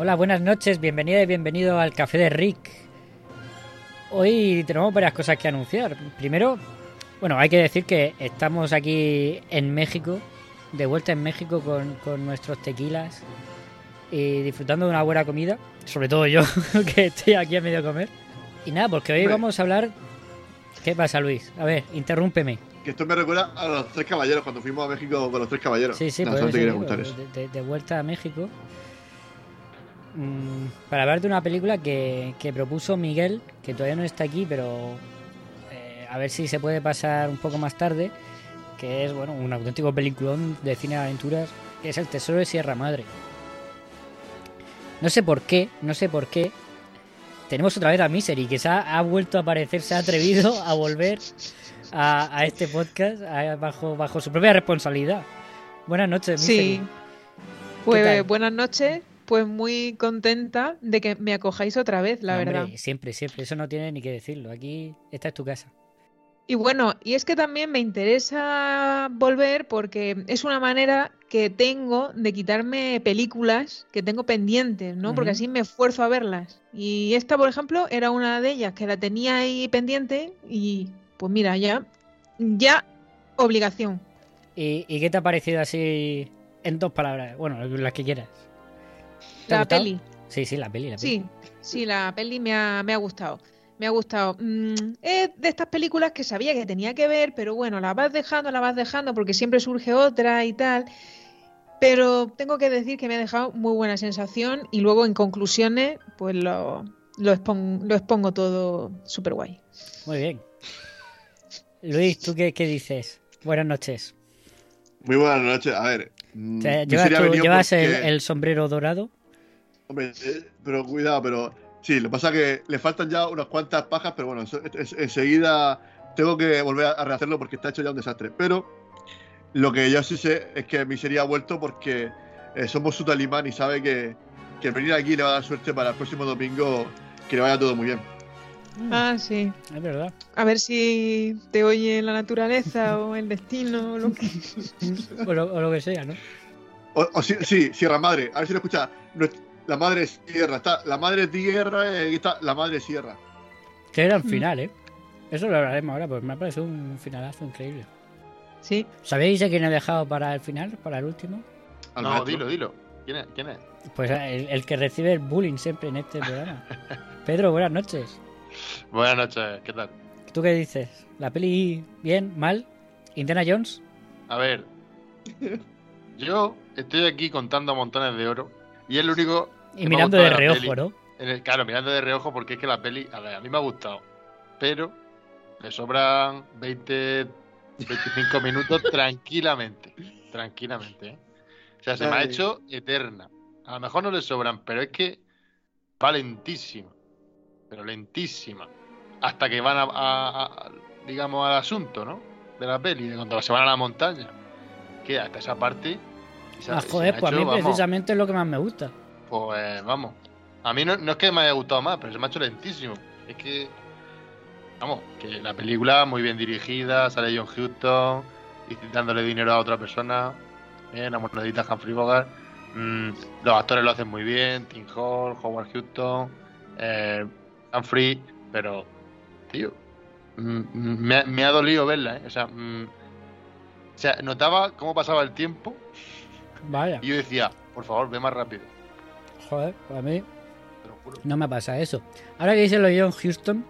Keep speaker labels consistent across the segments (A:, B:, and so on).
A: Hola, buenas noches, bienvenida y bienvenido al Café de Rick. Hoy tenemos varias cosas que anunciar. Primero, bueno, hay que decir que estamos aquí en México, de vuelta en México con, con nuestros tequilas y disfrutando de una buena comida, sobre todo yo, que estoy aquí a medio comer. Y nada, porque hoy vamos a hablar... ¿Qué pasa, Luis? A ver, interrúmpeme.
B: Que esto me recuerda a los tres caballeros, cuando fuimos a México con los tres caballeros.
A: Sí, sí,
B: No, te
A: digo, de vuelta a México. Mm, para hablar de una película que, que propuso Miguel, que todavía no está aquí, pero eh, a ver si se puede pasar un poco más tarde, que es bueno un auténtico peliculón de cine de aventuras, que es El Tesoro de Sierra Madre. No sé por qué, no sé por qué. Tenemos otra vez a Misery, que se ha, ha vuelto a aparecer, se ha atrevido a volver a, a este podcast a- bajo, bajo su propia responsabilidad. Buenas noches, Misery.
C: Sí. Pues buenas noches. Pues muy contenta de que me acojáis otra vez, la
A: No,
C: verdad.
A: hombre, siempre, siempre. Eso no tiene ni que decirlo. Aquí, esta es tu casa.
C: Y bueno, y es que también me interesa volver porque es una manera que tengo de quitarme películas que tengo pendientes, ¿no? Porque así me esfuerzo a verlas. Y esta, por ejemplo, era una de ellas que la tenía ahí pendiente y pues mira, ya, ya obligación.
A: ¿Y, y qué te ha parecido así en dos palabras? Bueno, las que quieras. ¿Te ha
C: La
A: gustado?
C: peli.
A: Sí, sí, la peli, la peli.
C: Sí, sí, la peli me ha, me ha gustado. Me ha gustado. Mm, es de estas películas que sabía que tenía que ver, pero bueno, la vas dejando, la vas dejando, porque siempre surge otra y tal. Pero tengo que decir que me ha dejado muy buena sensación y luego en conclusiones, pues lo, lo, expon- lo expongo todo súper guay.
A: Muy bien. Luis, ¿tú qué, qué dices? Buenas noches.
B: Muy buenas noches. A ver. mm,
A: ¿Llevas, tú- llevas el sombrero dorado?
B: Hombre, eh, pero cuidado, pero. Sí, lo que pasa es que le faltan ya unas cuantas pajas, pero bueno, enseguida tengo que volver a rehacerlo porque está hecho ya un desastre. Pero lo que yo sí sé es que mi serie ha vuelto porque eh, somos su talimán y sabe que, que venir aquí le va a dar suerte para el próximo domingo que le vaya todo muy bien.
C: Ah, sí.
A: Es verdad.
C: A ver si te oye la naturaleza o el destino o lo que...
A: O lo, o lo que sea, ¿no?
B: O, o sí, sí, Sierra Madre. A ver si lo escucha. La madre es tierra. Está la madre tierra y aquí está la madre sierra.
A: Qué gran
C: Mm.
A: final, ¿eh? Eso lo hablaremos ahora, pues me ha parecido un finalazo increíble.
C: Sí.
A: ¿Sabéis a quién he dejado para el final, para el último?
B: Al
D: No,
B: maestro.
D: dilo, dilo. ¿Quién es? ¿Quién es?
A: Pues el, el que recibe el bullying siempre en este programa. Pedro, buenas noches.
D: Buenas noches, ¿qué tal?
A: ¿Tú qué dices? ¿La peli bien, mal? ¿Indiana Jones?
D: A ver, yo estoy aquí contando montones de oro y es lo único.
A: Y
D: que
A: mirando de reojo,
D: peli.
A: ¿no?
D: El- claro, mirando de reojo porque es que la peli, a ver, a mí me ha gustado, pero le sobran 20, 25 minutos tranquilamente. Tranquilamente, ¿eh? O sea, se me ha hecho eterna. A lo mejor no le sobran, pero es que va lentísima. Pero lentísima. Hasta que van a, a- a- digamos, al asunto, ¿no? De la peli, de cuando se van a la montaña. Que hasta esa parte.
A: Ah, joder, pues a mí
D: vamos,
A: precisamente es lo que más me gusta.
D: Pues vamos. A mí no, no es que me haya gustado más, pero se me ha hecho lentísimo. Es que. Vamos, que la película muy bien dirigida, sale John Huston y dándole dinero a otra persona. Bien, la monedita Humphrey Bogart. Mm, los actores lo hacen muy bien. Tim Hall, Howard Huston, eh, Humphrey. Pero, tío, mm, mm, me, ha- me ha dolido verla, ¿eh? O sea, mm, o sea, notaba cómo pasaba el tiempo
A: Vaya,
D: y yo decía, por favor, ve más rápido.
A: Joder, a mí no me pasa eso. Ahora que dice lo de John Houston,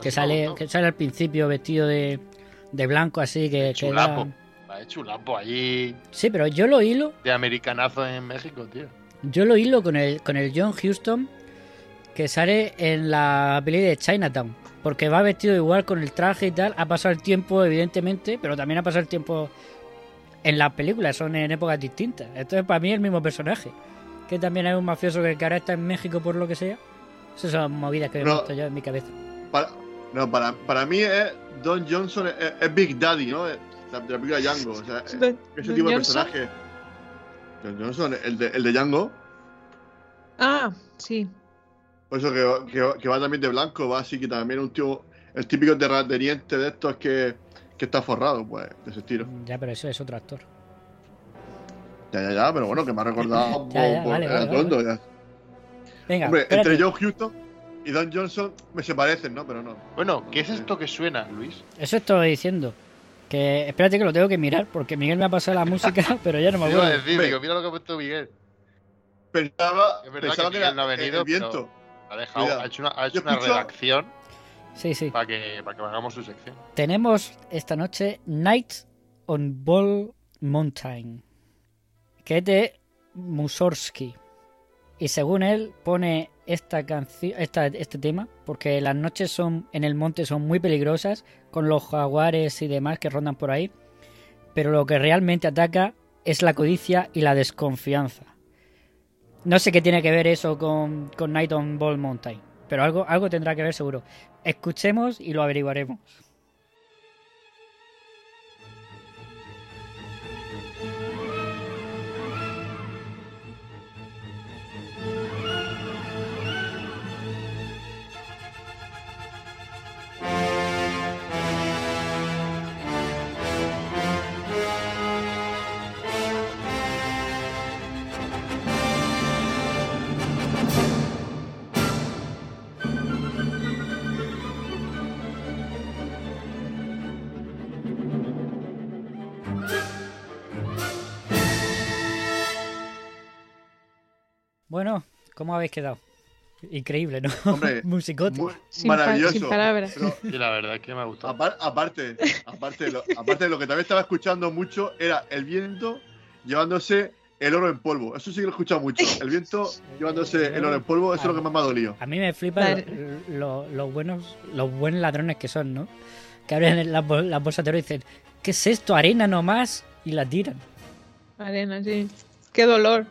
A: que sale, que sale al principio vestido de, de blanco así, que, que
D: Chulapo. Va de chulapo allí
A: Sí, pero yo lo hilo,
D: de americanazo en México, tío.
A: yo lo hilo con el, con el John Houston que sale en la peli de Chinatown. Porque va vestido igual con el traje y tal. Ha pasado el tiempo, evidentemente, pero también ha pasado el tiempo en las películas. Son en épocas distintas. Entonces, para mí es el mismo personaje. Que también es un mafioso que ahora está en México por lo que sea. Esas son movidas que he
B: No.
A: visto yo en mi cabeza.
B: Para, no, para, para mí es Don Johnson es, es Big Daddy, ¿no? De la, de la película Django. O sea, es-
C: Don-
B: ese
C: Don
B: tipo de personaje. Don Johnson, el de, el de Django.
C: Ah, sí.
B: Por eso que, que- que va también de blanco, va así que también un tío, el típico terrateniente de estos que, que está forrado, pues, de ese estilo.
A: Ya, pero eso es otro actor.
B: Ya, ya, ya, pero bueno, que me ha recordado
A: Ya, ya,
B: por, por
A: vale,
B: atondo, ya.
A: Venga,
B: Hombre,
A: espérate.
B: entre John Houston y Don Johnson me se parecen, ¿no? Pero no.
D: Bueno, ¿qué es esto que suena, Luis?
A: Eso estoy diciendo. Que espérate que lo tengo que mirar porque Miguel me ha pasado la música, pero ya no me acuerdo.
D: decir, digo, mira lo que ha puesto Miguel.
B: Pensaba,
D: Es verdad
B: pensaba
D: que
B: que, era
D: Miguel no ha venido,
B: el viento.
D: Ha dejado, ha hecho una, ha hecho
B: Yo
D: una
B: escucho-
D: redacción
A: Sí, sí.
D: para que, para que hagamos su sección.
A: Tenemos esta noche Night on Ball Mountain, que es de. Y según él pone esta canción, este tema, porque las noches son en el monte son muy peligrosas con los jaguares y demás que rondan por ahí, pero lo que realmente ataca es la codicia y la desconfianza. No sé qué tiene que ver eso con, con Night on Ball Mountain, pero algo, algo tendrá que ver seguro. Escuchemos y lo averiguaremos. Bueno, ¿cómo habéis quedado? Increíble, ¿no?
B: Hombre,
A: Musicote.
B: Muy
C: Sin pa-
B: maravilloso.
C: sin palabras.
B: Pero
D: Y la verdad es que me ha gustado.
B: apar- aparte, aparte, de lo, aparte de lo que también estaba escuchando mucho, era el viento llevándose el oro en polvo. Eso sí que lo he escuchado mucho. El viento llevándose el oro en polvo, eso es lo que más me ha dolido.
A: A mí me flipa
C: Vale.
A: lo- lo- los buenos, los buenos ladrones que son, ¿no? Que abren las las bolsas de oro y dicen, ¿qué es esto? Arena nomás. Y la tiran.
C: Arena, sí. Qué dolor.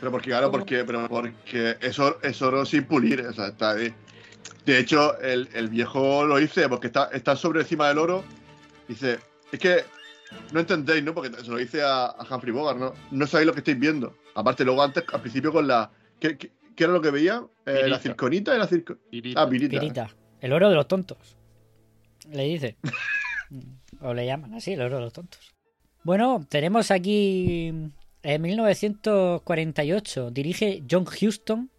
B: Pero porque, claro, porque, pero porque es oro, es oro sin pulir. O sea, está ahí. De hecho, el, el viejo lo dice, porque está, está sobre encima del oro. Dice, es que no entendéis, ¿no? Porque se lo dice a, a Humphrey Bogart, ¿no? No sabéis lo que estáis viendo. Aparte, luego antes, al principio con la... ¿Qué, qué- qué era lo que veía? Eh, la circonita y la circo...
D: Pirita.
B: Ah, pirita.
A: Pirita. El oro de los tontos. Le dice. o le llaman así, el oro de los tontos. Bueno, tenemos aquí en 1948 dirige John Huston,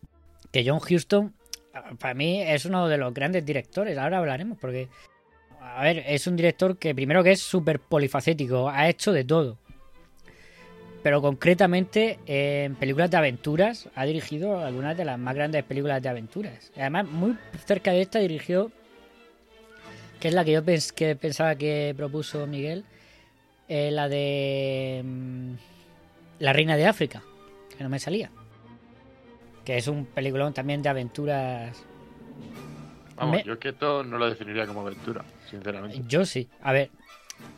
A: que John Huston para mí es uno de los grandes directores, ahora hablaremos porque a ver, es un director que primero que es súper polifacético, ha hecho de todo. Pero concretamente en películas de aventuras ha dirigido algunas de las más grandes películas de aventuras. Además, muy cerca de esta dirigió, que es la que yo pens- que pensaba que propuso Miguel, eh, la de mm, La Reina de África, que no me salía. Que es un peliculón también de aventuras.
D: Vamos,
A: Me-
D: yo es que esto no lo definiría como aventura, sinceramente.
A: Yo sí. A ver.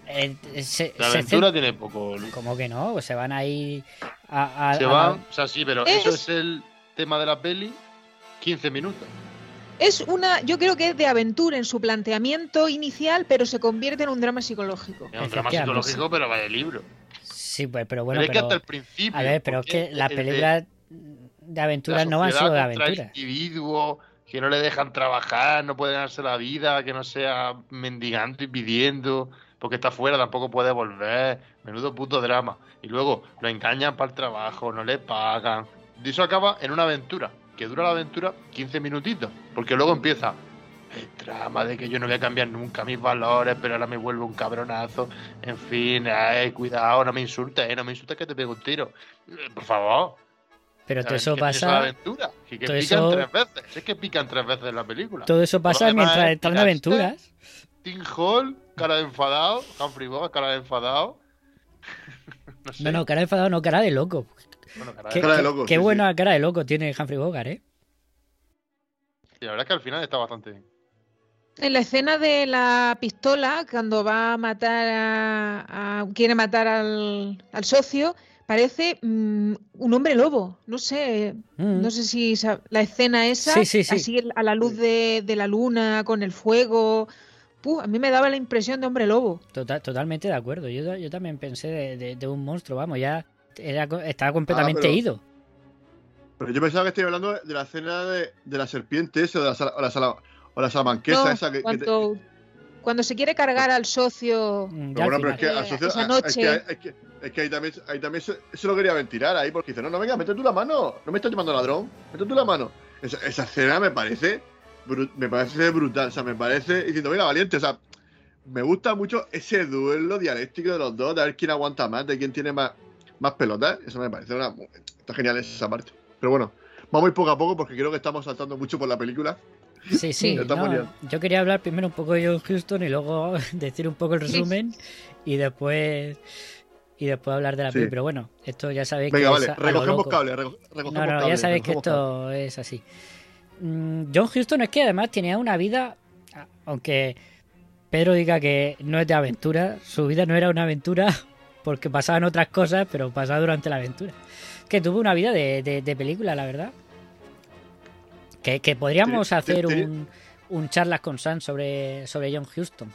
A: eh, se,
D: La
A: se
D: aventura tiene poco.
A: ¿Cómo que no? Pues se van ahí a. a-
D: Se
A: a-
D: van, o sea, sí, pero
C: Es-
D: eso es el tema de la peli, 15 minutos.
C: Es una, yo creo que es de aventura en su planteamiento inicial, pero se convierte en un drama psicológico.
D: Es un drama psicológico, pero va de libro.
A: Sí, pues, pero bueno.
D: pero es que
A: pero-
D: hasta el principio.
A: A ver, pero es que las películas de aventuras no
D: sociedad
A: solo de aventuras.
D: individuos que no le dejan trabajar, no puede ganarse la vida, que no sea mendigando y pidiendo, porque está fuera, tampoco puede volver. Menudo puto drama. Y luego lo engañan para el trabajo, no le pagan. Y eso acaba en una aventura, que dura la aventura 15 minutitos, porque luego empieza el drama de que yo no voy a cambiar nunca mis valores, pero ahora me vuelvo un cabronazo. En fin, ay, cuidado, no me insultes, eh, no me insultes que te pego un tiro. Eh, Por favor.
A: Pero todo eso
D: ¿qué es
A: pasa.
D: aventura? Que, que
A: todo
D: pican
A: eso-
D: tres veces. Es que pican tres veces en la película.
A: Todo eso pasa mientras
D: es
A: están de
D: tirarse,
A: aventuras.
D: Tim Hall, cara de enfadado. Humphrey Bogart, cara de enfadado. no sé.
A: No, no, cara de enfadado, no, cara de loco.
D: Bueno, cara
A: Qué,
D: de...
B: Cara de
A: qué-
B: loco,
A: qué
B: sí,
A: buena cara de loco tiene Humphrey Bogart, ¿eh?
D: Y la verdad es que al final está bastante bien.
C: En la escena de la pistola, cuando va a matar a, a- quiere matar al, al socio, parece mm, un hombre lobo. No sé,
A: Mm.
C: no sé si la escena esa,
A: Sí, sí, sí.
C: así a la luz de, de la luna, con el fuego. Puh, a mí me daba la impresión de hombre lobo.
A: Total- totalmente de acuerdo. Yo, yo también pensé de, de- de un monstruo, vamos, ya era, estaba completamente
B: pero-
A: ido.
B: Pero yo pensaba que estoy hablando de la escena de, de la serpiente esa, de la, sala- la, sala- o la salamanquesa
C: No,
B: esa que, que te-
C: cuando, cuando se quiere cargar al socio.
A: Mm,
B: Pero bueno, pero es que, al socio-
C: Esa
B: es
C: noche.
B: que, es que- es que ahí también, ahí también se, se lo quería ventilar ahí, porque dice, no, no, venga, mete tú la mano, no me estás llamando ladrón, mete tú la mano. Esa, esa escena me parece, me parece brutal, o sea, me parece, diciendo, venga, valiente, o sea, me gusta mucho ese duelo dialéctico de los dos, de ver quién aguanta más, de quién tiene más, más pelotas, eso me parece una, está genial esa parte. Pero bueno, vamos a ir poco a poco porque creo que estamos saltando mucho por la película.
A: Sí, sí. No, yo quería hablar primero un poco de John Houston y luego decir un poco el resumen y después y después hablar de la
B: Sí.
A: película. Pero bueno, esto ya sabéis
B: Venga,
A: que
B: vale,
A: es a- a lo
B: recogemos
A: loco.
B: cable, reco- recogemos
A: No, no,
B: cable,
A: ya sabéis que esto es así. Mm, John Houston es que además tenía una vida, aunque Pedro diga que no es de aventura, su vida no era una aventura porque pasaban otras cosas, pero pasaba durante la aventura. Que tuvo una vida de, de- de película, la verdad. Que, que podríamos
B: Sí,
A: hacer
B: sí, sí.
A: un, un charlas con Sam sobre, sobre John Houston.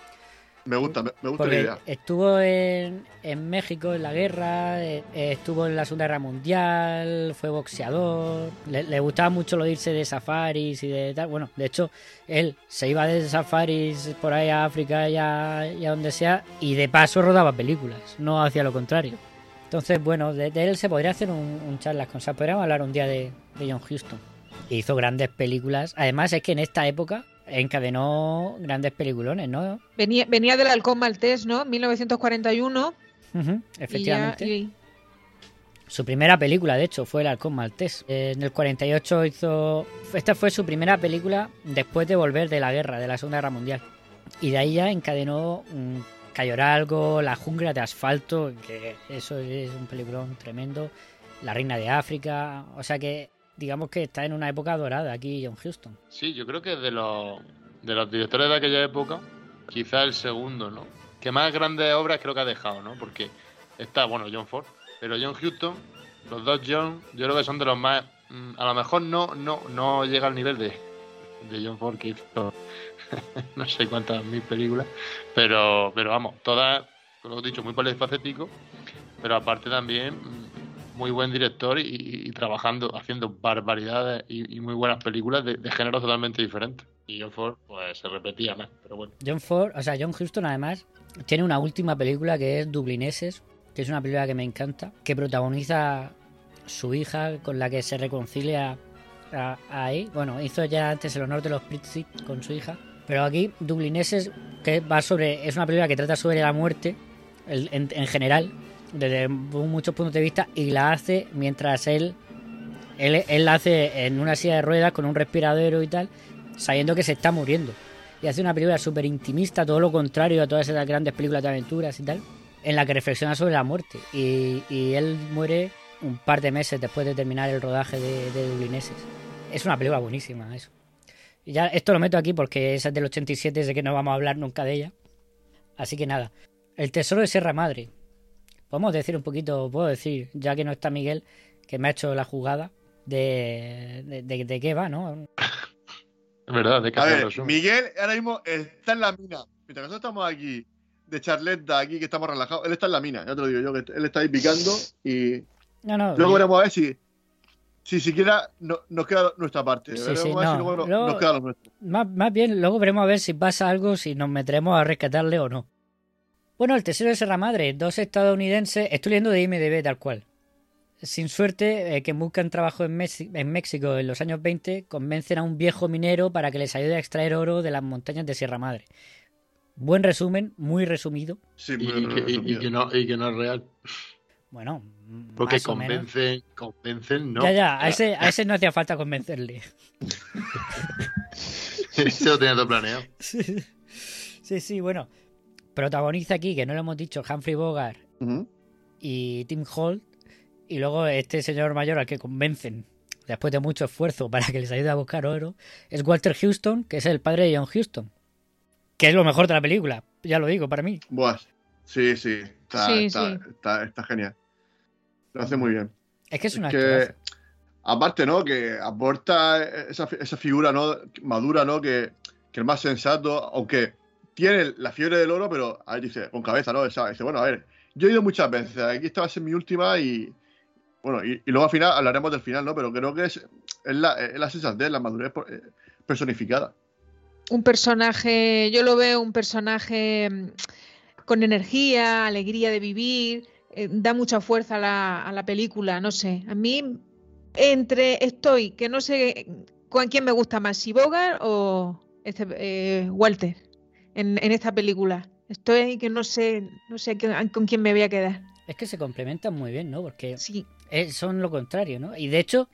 B: Me gusta, me, me gusta la idea.
A: estuvo en, en México en la guerra, eh, estuvo en la Segunda Guerra Mundial, fue boxeador, le, le gustaba mucho lo de irse de safaris y de tal. Bueno, de hecho, él se iba de safaris por ahí a África y a, y a donde sea, y de paso rodaba películas, no hacía lo contrario. Entonces, bueno, de, de él se podría hacer un, un charlas con Sam. Podríamos hablar un día de, de John Houston. Hizo grandes películas. Además, es que en esta época encadenó grandes peliculones, ¿no?
C: Venía, venía del halcón maltés, ¿no? 1941.
A: Ujú,
C: y ya-
A: efectivamente.
C: y-
A: Su primera película, de hecho, fue El Halcón Maltés. En el 48 hizo. Esta fue su primera película después de volver de la guerra, de la Segunda Guerra Mundial. Y de ahí ya encadenó mm, Cayoralgo, La Jungla de Asfalto, que eso es un peliculón tremendo. La Reina de África. O sea que, digamos que está en una época dorada aquí John Houston.
D: Sí, yo creo que de los, de los directores de aquella época, quizá el segundo, ¿no? Que más grandes obras creo que ha dejado, ¿no? Porque está, bueno, John Ford, pero John Huston, los dos John, yo creo que son de los más. mm, A lo mejor no, no, no llega al nivel de, de John Ford, que hizo no sé cuántas mil películas, pero, pero vamos, todas, como he dicho, muy polifacético, pero aparte también muy buen director y, trabajando, haciendo barbaridades y, muy buenas películas de, de géneros totalmente diferentes. Y John Ford, pues se repetía más, pero bueno.
A: John Ford, o sea, John Huston además tiene una última película que es Dublineses, que es una película que me encanta, que protagoniza su hija con la que se reconcilia ahí. Bueno, hizo ya antes el honor de los Pritzig con su hija, pero aquí Dublineses que va sobre es una película que trata sobre la muerte en, en general desde muchos puntos de vista y la hace mientras él él, él la hace en una silla de ruedas con un respiradero y tal, sabiendo que se está muriendo. Y hace una película súper intimista, todo lo contrario a todas esas grandes películas de aventuras y tal, en la que reflexiona sobre la muerte. Y, y él muere un par de meses después de terminar el rodaje de, de Dublineses. Es una película buenísima, eso. Y ya esto lo meto aquí porque esa es del 87, sé que no vamos a hablar nunca de ella. Así que nada. El tesoro de Sierra Madre. Podemos decir un poquito, puedo decir, ya que no está Miguel, que me ha hecho la jugada de, de, de- de qué va, ¿no?
D: Es verdad, de
B: A ver. Miguel ahora mismo está en la mina. Mientras nosotros estamos aquí de charleta, aquí que estamos relajados, él está en la mina, ya te lo digo yo, que él está ahí picando y
A: No, no.
B: luego veremos a ver si, si siquiera no- nos queda nuestra parte.
A: Sí,
B: veremos
A: sí, no,
B: si luego no-
A: luego-
B: nos queda lo nuestro.
A: Más, más bien, luego veremos a ver si pasa algo, si nos meteremos a rescatarle o no. Bueno, el tesoro de Serra Madre, dos estadounidenses, estoy leyendo de IMDB tal cual. Sin suerte, eh, que buscan trabajo en, Mexi- en México en los años 20, convencen a un viejo minero para que les ayude a extraer oro de las montañas de Sierra Madre. Buen resumen, muy resumido.
B: Sí,
D: Y,
B: muy
D: y que, y- y que no, y que no es real.
A: Bueno,
D: Porque
A: más o menos.
D: convencen, convencen, no.
A: Ya, ya, a ese, a ese no hacía falta convencerle.
D: Ese lo tenía todo planeado.
A: Sí, sí, bueno. Protagoniza aquí, que no lo hemos dicho, Humphrey Bogart y Tim Holt. Y luego este señor mayor al que convencen después de mucho esfuerzo para que les ayude a buscar oro, es Walter Houston, que es el padre de John Houston. Que es lo mejor de la película, ya lo digo, para mí.
B: Buah, sí, sí, está,
C: Sí,
B: está,
C: sí.
B: Está, está genial. Lo hace muy bien.
A: Es que es una
B: que, aparte, ¿no? Que aporta esa, esa figura, ¿no? Madura, ¿no? Que, que el más sensato, aunque tiene la fiebre del oro, pero a ver, dice, con cabeza, ¿no? O dice, bueno, a ver, yo he ido muchas veces, aquí esta va mi última y. Bueno, y, luego al final hablaremos del final, ¿no? Pero creo que es, es la, es la la madurez eh, personificada.
C: Un personaje, yo lo veo un personaje mm, con energía, alegría de vivir, eh, da mucha fuerza a la, película, no sé. A mí, entre estoy, que no sé con quién me gusta más, si Bogart o este, eh, Walter, en, en esta película. Estoy que no sé, no sé con, con quién me voy a quedar.
A: Es que se complementan muy bien, ¿no? Porque
C: Sí,
A: son lo contrario, ¿no? Y de hecho,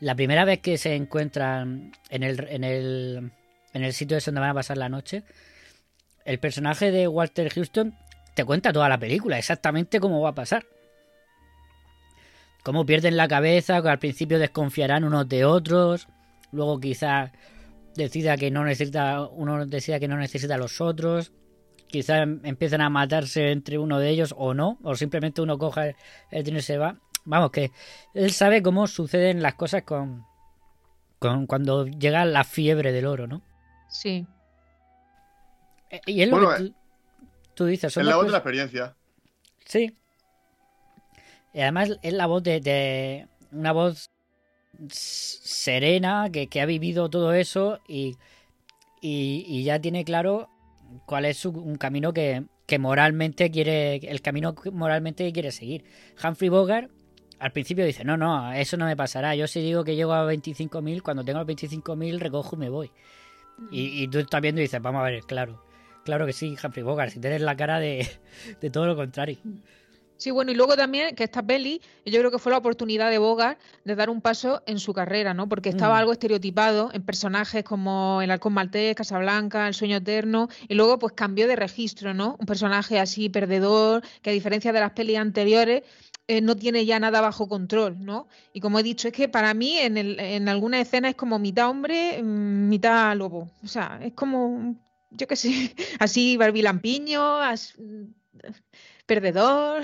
A: la primera vez que se encuentran en el, en el, en el sitio ese donde van a pasar la noche, el personaje de Walter Houston te cuenta toda la película, exactamente cómo va a pasar. Cómo pierden la cabeza, que al principio desconfiarán unos de otros, luego quizás decida que no necesita, uno decida que no necesita a los otros, quizás empiezan a matarse entre uno de ellos o no, o simplemente uno coja el, el dinero y se va. Vamos, que él sabe cómo suceden las cosas con, con cuando llega la fiebre del oro, ¿no?
C: sí.
A: Eh, Y es lo
B: Bueno,
A: que tú, tú dices.
B: Es la voz de la experiencia.
A: Sí. Y además es la voz de, de- una voz serena que, que ha vivido todo eso y, y, y ya tiene claro cuál es su, un camino que, que moralmente quiere, el camino que moralmente quiere seguir. Humphrey Bogart al principio dice, no, no, eso no me pasará. Yo si digo que llego a 25.000, cuando tengo los 25.000 recojo y me voy. Y, y tú estás viendo y dices, vamos a ver, claro. Claro que sí, Humphrey Bogart, si tienes la cara de, de todo lo contrario.
C: Sí, bueno, y luego también que esta peli, yo creo que fue la oportunidad de Bogart de dar un paso en su carrera, ¿no? Porque estaba
A: Mm.
C: algo estereotipado en personajes como El Halcón Maltés, Casablanca, El Sueño Eterno, y luego pues cambió de registro, ¿no? Un personaje así perdedor, que a diferencia de las pelis anteriores, eh, no tiene ya nada bajo control, ¿no? Y como he dicho, es que para mí en, el, en alguna escena es como mitad hombre, mm, mitad lobo. O sea, es como, yo qué sé, así barbilampiño, as- perdedor.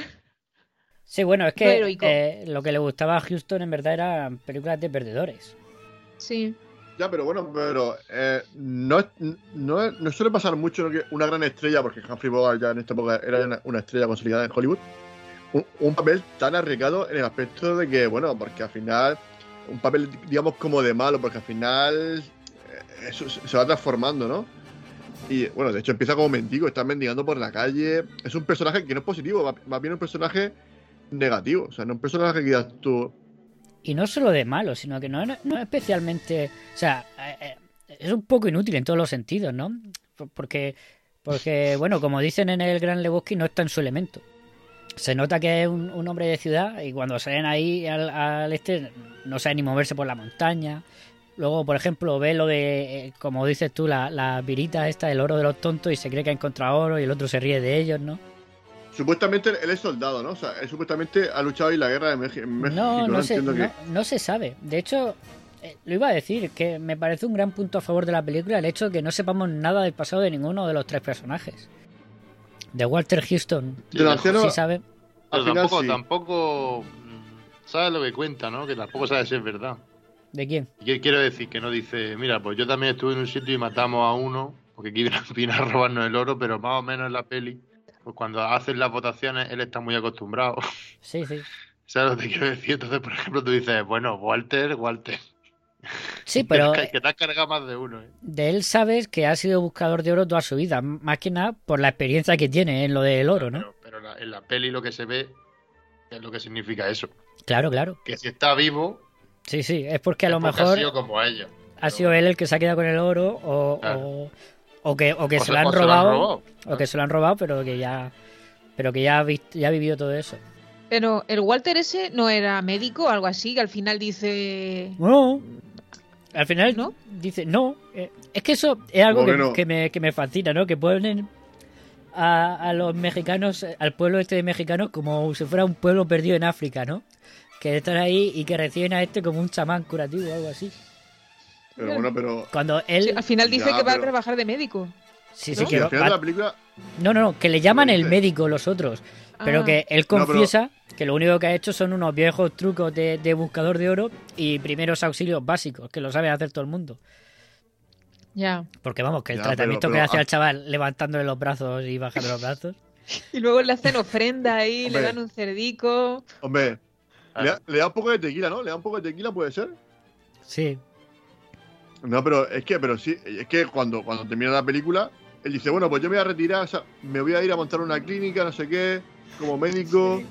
A: Sí, bueno, es que eh, lo que le gustaba a Houston en verdad eran películas de perdedores.
C: Sí.
B: Ya, pero bueno, pero eh, no, no, suele pasar mucho que una gran estrella, porque Humphrey Bogart ya en esta época era una, una estrella consolidada en Hollywood, un, un papel tan arriesgado en el aspecto de que, bueno, porque al final, un papel, digamos, como de malo, porque al final eh, eso se va transformando, ¿no? Y bueno, de hecho empieza como mendigo, está mendigando por la calle. Es un personaje que no es positivo, va- más bien un personaje negativo. O sea, no un personaje que tú,
A: Y no solo de malo, sino que no, no es especialmente. O sea, eh, eh, es un poco inútil en todos los sentidos, ¿no? Por- Porque, porque bueno, como dicen en el Gran Lebowski, no está en su elemento. Se nota que es un, un hombre de ciudad y cuando salen ahí al, este no sabe ni moverse por la montaña. Luego, por ejemplo, ve lo de, eh, como dices tú, la, la virita esta, el oro de los tontos y se cree que ha encontrado oro y el otro se ríe de ellos, ¿no?
B: Supuestamente él es soldado, ¿no? O sea, él supuestamente ha luchado en la guerra de México.
A: No, no, se, no,
B: que.
A: no se sabe. De hecho, eh, lo iba a decir, que me parece un gran punto a favor de la película el hecho de que no sepamos nada del pasado de ninguno de los tres personajes. De Walter Houston,
B: De ancianos,
A: sí sabe.
D: Pero tampoco,
B: sí.
D: tampoco mm, sabe lo que cuenta, ¿no? Que tampoco sabe si es verdad.
A: ¿De quién?
D: Y quiero decir que no dice, mira, pues yo también estuve en un sitio y matamos a uno, porque vino a robarnos el oro, pero más o menos en la peli, pues cuando hacen las votaciones, él está muy acostumbrado.
A: Sí, sí.
D: ¿Sabes lo que te quiero decir? Entonces, por ejemplo, tú dices, bueno, Walter, Walter.
A: Sí, pero
D: Que, que te has cargado más de uno, ¿eh?
A: de él sabes que ha sido buscador de oro toda su vida, más que nada por la experiencia que tiene en lo del oro, ¿no?
D: Pero, pero la- en la peli lo que se ve es lo que significa eso.
A: Claro, claro.
D: Que si está vivo,
A: Sí, sí, es porque a lo
D: porque
A: mejor
D: ha sido como ella.
A: ha sido él el que se ha quedado con el oro o,
D: Claro.
A: o, o que, o que
D: O
A: se
D: se-
A: lo han
D: lo
A: robado,
D: robado,
A: o que se lo han robado, pero que ya pero que ya ha, ya ha vivido todo eso.
C: Pero el Walter ese no era médico o algo así, que al final dice...
A: No. Al final
C: ¿No?
A: dice, no. eh, es que eso es algo que me, que me fascina, ¿no? Que ponen a, a los mexicanos, al pueblo este de mexicanos, como si fuera un pueblo perdido en África, ¿no? que están ahí y que reciben a este como un chamán curativo o algo así.
B: Pero bueno, pero.
A: Cuando él.
C: Sí, al final dice
B: Ya,
C: que va a trabajar de médico.
A: Sí,
C: ¿no?
A: sí, que va-
B: la película.
A: No, no, no, que le llaman el médico los otros. Pero
C: Ah.
A: que él
B: No, pero-
A: confiesa que lo único que ha hecho son unos viejos trucos de, de buscador de oro y primeros auxilios básicos, que lo sabe hacer todo el mundo.
C: Ya.
A: Porque vamos, que el
B: Ya,
A: tratamiento
B: pero-
A: que hace
B: ah.
A: al chaval levantándole los brazos y bajando los brazos.
C: Y luego le hacen ofrenda ahí, le dan un cerdico.
B: Hombre,
D: Ah.
B: le, da- le da un poco de tequila, ¿no? Le da un poco de tequila, puede ser.
A: Sí.
B: No, pero es que, pero sí, es que cuando, cuando termina la película, él dice, bueno, pues yo me voy a retirar, o sea, me voy a ir a montar una clínica, no sé qué, como médico,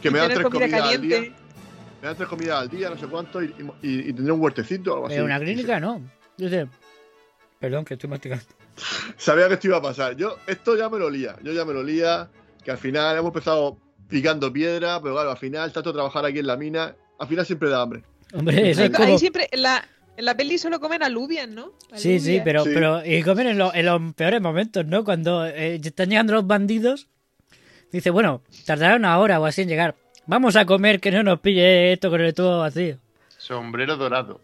B: que me dan tres
C: comida
B: comidas al día. Me dan tres comidas al día, no sé cuánto, y, y, y tendré un huertecito o algo así.
A: Pero una
B: Y
A: clínica no. Dice, perdón, que estoy masticando.
B: Sabía que esto iba a pasar. Yo, esto ya me lo lía, yo ya me lo lía, que al final hemos empezado picando piedra, pero claro, al final, tanto trabajar aquí en la mina, al final siempre da hambre.
A: Hombre, eso es
C: Ahí
A: como...
C: siempre, en la, en la peli solo comen alubias, ¿no?
A: Sí, sí, pero,
B: Sí.
A: pero y comen en, lo- en los peores momentos, ¿no? Cuando eh, están llegando los bandidos, dice, bueno, tardará una hora o así en llegar. Vamos a comer que no nos pille esto con el tubo vacío.
D: Sombrero dorado.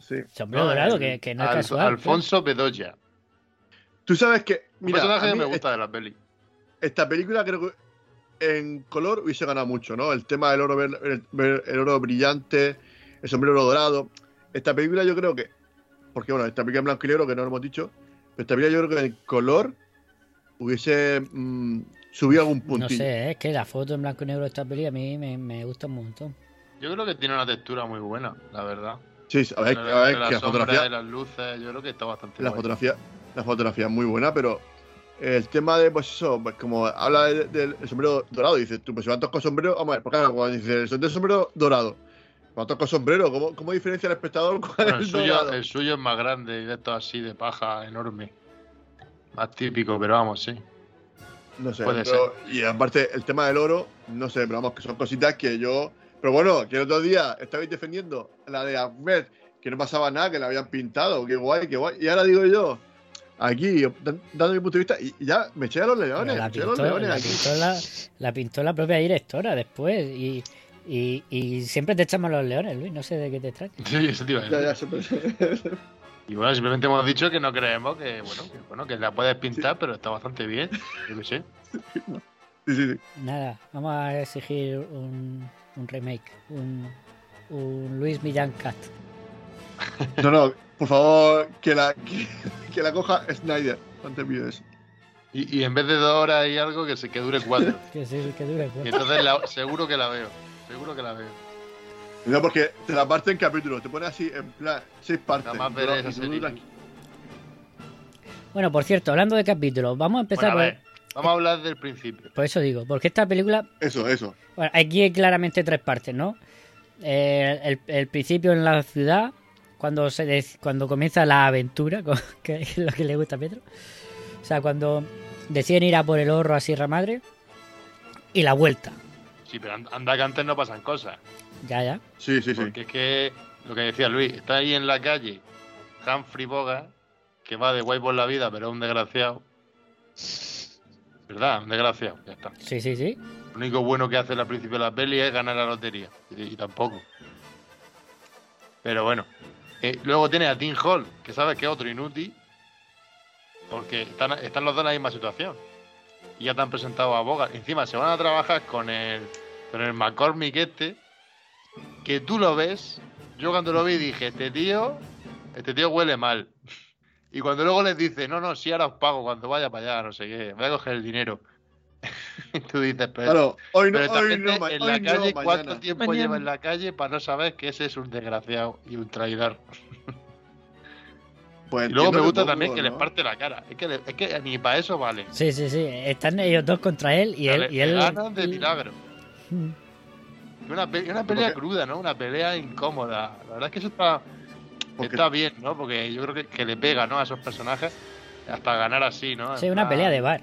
B: Sí.
A: Sombrero
D: No,
A: dorado,
D: el-
A: que, que no es
D: Al-
A: casual.
D: Alfonso Bedoya.
B: Tú sabes que,
D: Un
B: mira,
D: personaje
B: a
D: que me gusta de la peli.
B: esta película creo que en color hubiese ganado mucho, ¿no? El tema del oro, el, ver- el oro brillante, el sombrero dorado. Esta película yo creo que, porque bueno, esta película en blanco y negro que no lo hemos dicho, pero esta película yo creo que en color hubiese mm, subido algún
A: No
B: puntillo.
A: sé, es que la foto en blanco y negro de esta peli a mí me, me gusta un montón.
D: Yo creo que tiene una textura muy buena, la verdad.
B: Sí, a ver, a ver,
D: la
B: que la
D: sombra
B: fotografía,
D: de las luces, yo creo que está bastante
B: la
D: guay.
B: fotografía, la fotografía es muy buena, pero el tema de, pues eso, pues como habla de- del sombrero dorado, dices tú, pues si van todos con sombrero, vamos a ver, porque claro, cuando dices, son de sombrero dorado, todos con sombrero, ¿cómo, cómo diferencia el espectador
D: Bueno,
B: es
D: el,
B: el
D: suyo, el suyo es más grande y de esto así de paja enorme. Más típico, pero vamos, sí.
B: No sé,
D: puede
B: pero- y aparte el tema del oro, no sé, pero vamos, que son cositas que yo... Pero bueno, que el otro día estabais defendiendo la de Ahmed, que no pasaba nada, que la habían pintado, qué guay, qué guay. Y ahora digo yo, aquí, dan- dando mi punto de vista, y ya me eché a los leones,
A: la,
B: los leones
A: pintó la, la pintó la propia directora después y, y, y siempre te echamos los leones, Luis, no sé de qué te extraña.
D: Sí, eso te iba a
B: Ya,
D: decir.
B: ya, siempre-
D: Y bueno, simplemente hemos dicho que no creemos que, bueno, que, bueno, que la puedes pintar, pero está bastante bien. Yo qué sé.
B: Sí, sí, sí.
A: Nada, vamos a exigir un, un remake, un, un Luis Millán Cat.
B: No, no, por favor, que la, que, que la coja Snyder. Te pido eso.
D: Y, y en vez de dos horas y algo, que se que dure cuatro.
A: Que sí, que dure.
D: Y
A: pues.
D: entonces la- seguro que la veo. Seguro que la veo.
B: No, porque te la parte en capítulos, te pone así en plan, seis partes.
D: Nada más ver esa serie.
A: Bueno, por cierto, hablando de capítulos, vamos a empezar
D: Bueno, a
A: por,
D: vamos a hablar del principio.
A: por eso digo, porque esta película,
B: Eso, eso.
A: bueno, aquí hay claramente tres partes, ¿no? Eh, el, el principio en la ciudad, cuando se dec- cuando comienza la aventura, que es lo que le gusta a Pedro. O sea, cuando deciden ir a por el oro a Sierra Madre y la vuelta.
D: Sí, pero and- anda que antes no pasan cosas.
A: Ya, ya.
B: Sí, sí, sí.
D: Porque es que, lo que decía Luis, está ahí en la calle Humphrey Bogart, que va de guay por la vida, pero es un desgraciado. ¿Verdad? Un desgraciado, ya está.
A: Sí, sí, sí.
D: Lo único bueno que hace al principio de la peli es ganar la lotería. Y, y tampoco. Pero bueno. Eh, luego tiene a Tim Hall, que sabes que es otro inútil. Porque están, están los dos en la misma situación. Y ya te han presentado a Bogart. Encima se van a trabajar con el, con el McCormick este. Que tú lo ves. Yo cuando lo vi dije, este tío, este tío huele mal. Y cuando luego les dice, no, no, sí, ahora os pago cuando vaya para allá, no sé qué, voy a coger el dinero. Y tú dices, pero,
B: Claro, hoy no,
D: pero esta
B: hoy
D: gente
B: no, ma-
D: en
B: hoy
D: la
B: no,
D: calle, ¿cuánto
B: mañana.
D: tiempo
C: Mañana.
D: lleva en la calle para no saber que ese es un desgraciado y un traidor?
B: Pues
D: Y luego me gusta también que les parte la cara. Es que, le- es que ni para eso vale.
A: Sí, sí, sí. Están ellos dos contra él y él. Y él
D: ganan de milagro.
A: Mm.
D: Una, pe- una pelea
B: Porque-
D: cruda, ¿no? Una pelea incómoda. La verdad es que eso está,
B: Porque-
D: está bien, ¿no? Porque yo creo que, que le pega, ¿no? A esos personajes hasta ganar así, ¿no?
A: Sí, una
D: plan-
A: pelea de bar.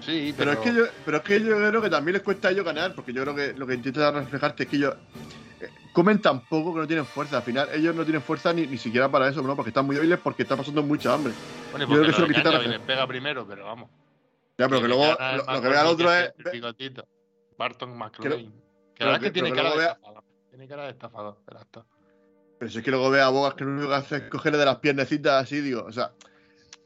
D: Sí,
B: Pero
D: pero,
B: es, que yo, pero es que yo creo que también les cuesta a ellos ganar, porque yo creo que lo que intenta reflejarte es que ellos comen tan poco que no tienen fuerza. Al final, ellos no tienen fuerza ni, ni siquiera para eso, ¿no? Porque están muy débiles porque están pasando mucha hambre.
D: Bueno, y
B: yo creo que eso es lo que
D: les pega primero, pero vamos.
B: Ya, pero que luego
D: el
B: lo, lo que
D: McCormick
B: ve al otro es.
D: el bigotito. Barton McLean. Que la verdad es que tiene cara de
B: vea-
D: estafador. Tiene cara de estafador el.
B: Pero si es que luego ve a Bogas que lo único que hace es cogerle de las piernecitas así, digo, o sea,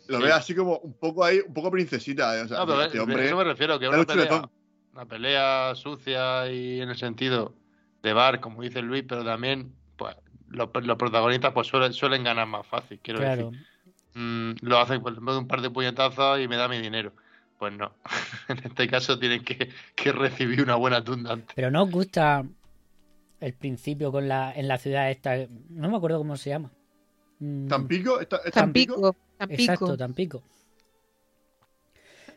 B: lo
D: Sí.
B: ve así como un poco ahí, un poco princesita, eh, o sea,
D: No, pero
B: este
D: a
B: hombre.
D: eso me refiero, que una pelea, una pelea sucia y en el sentido de bar, como dice Luis, pero también pues los, los protagonistas pues suelen, suelen ganar más fácil, quiero
A: Claro.
D: decir. Mm, lo hacen pues, me doy un par de puñetazos y me da mi dinero. Pues no. en este caso tienen que, que recibir una buena tunda antes.
A: Pero no os gusta el principio con la en la ciudad esta. No me acuerdo cómo se llama. Mm,
B: ¿Tampico? ¿Está, está Tampico?
C: Tampico, Tampico.
A: Exacto, Tampico.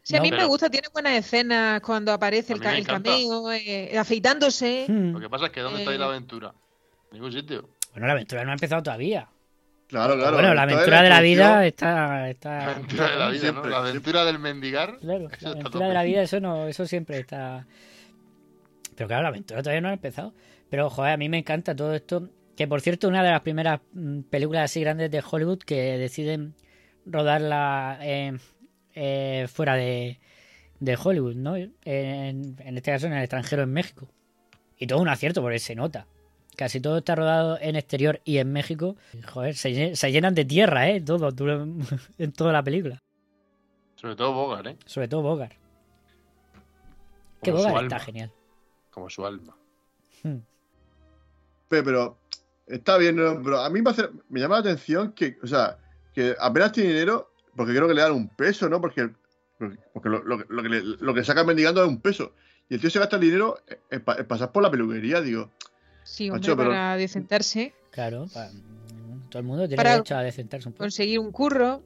C: Sí, a mí me gusta, tiene buenas escenas cuando aparece el, el cameo, eh, afeitándose.
A: Hmm.
D: Lo que pasa es que ¿dónde está ahí la
C: Eh.
D: aventura? En ningún sitio.
A: Bueno, la aventura no ha empezado todavía.
B: Claro, claro.
A: bueno, la aventura de la vida está. está
D: La aventura de la vida,
B: siempre,
D: ¿no? La aventura del mendigar.
A: Claro, la aventura de la vida, eso no, eso siempre está. Pero claro, la aventura todavía no ha empezado. Pero joder, a mí me encanta todo esto. Que por cierto, una de las primeras mm, películas así grandes de Hollywood que deciden rodarla eh, eh, fuera de, de Hollywood, ¿no? En, en este caso en el extranjero, en México. Y todo un acierto, porque se nota. Casi todo está rodado en exterior y en México. Joder, se, lle- se llenan de tierra, ¿eh? Todo, en toda la película.
D: Sobre todo Bogart, ¿eh?
A: Sobre todo Bogart. Que Bogart está genial.
D: Como su alma.
A: Hmm.
B: Pe- Pero está bien, ¿no? pero a mí me, hace- me llama la atención que, o sea, que apenas tiene dinero, porque creo que le dan un peso, ¿no? Porque, porque lo, lo que- lo que le, lo que sacan mendigando es un peso. Y el tío se gasta el dinero en, pa- en pasar por la peluquería, digo.
C: Sí, hombre,
B: Macho, pero-
C: para decentarse,
A: Claro, mm, todo el mundo tiene
C: Para-
A: derecho a decentarse un poco.
C: conseguir un curro.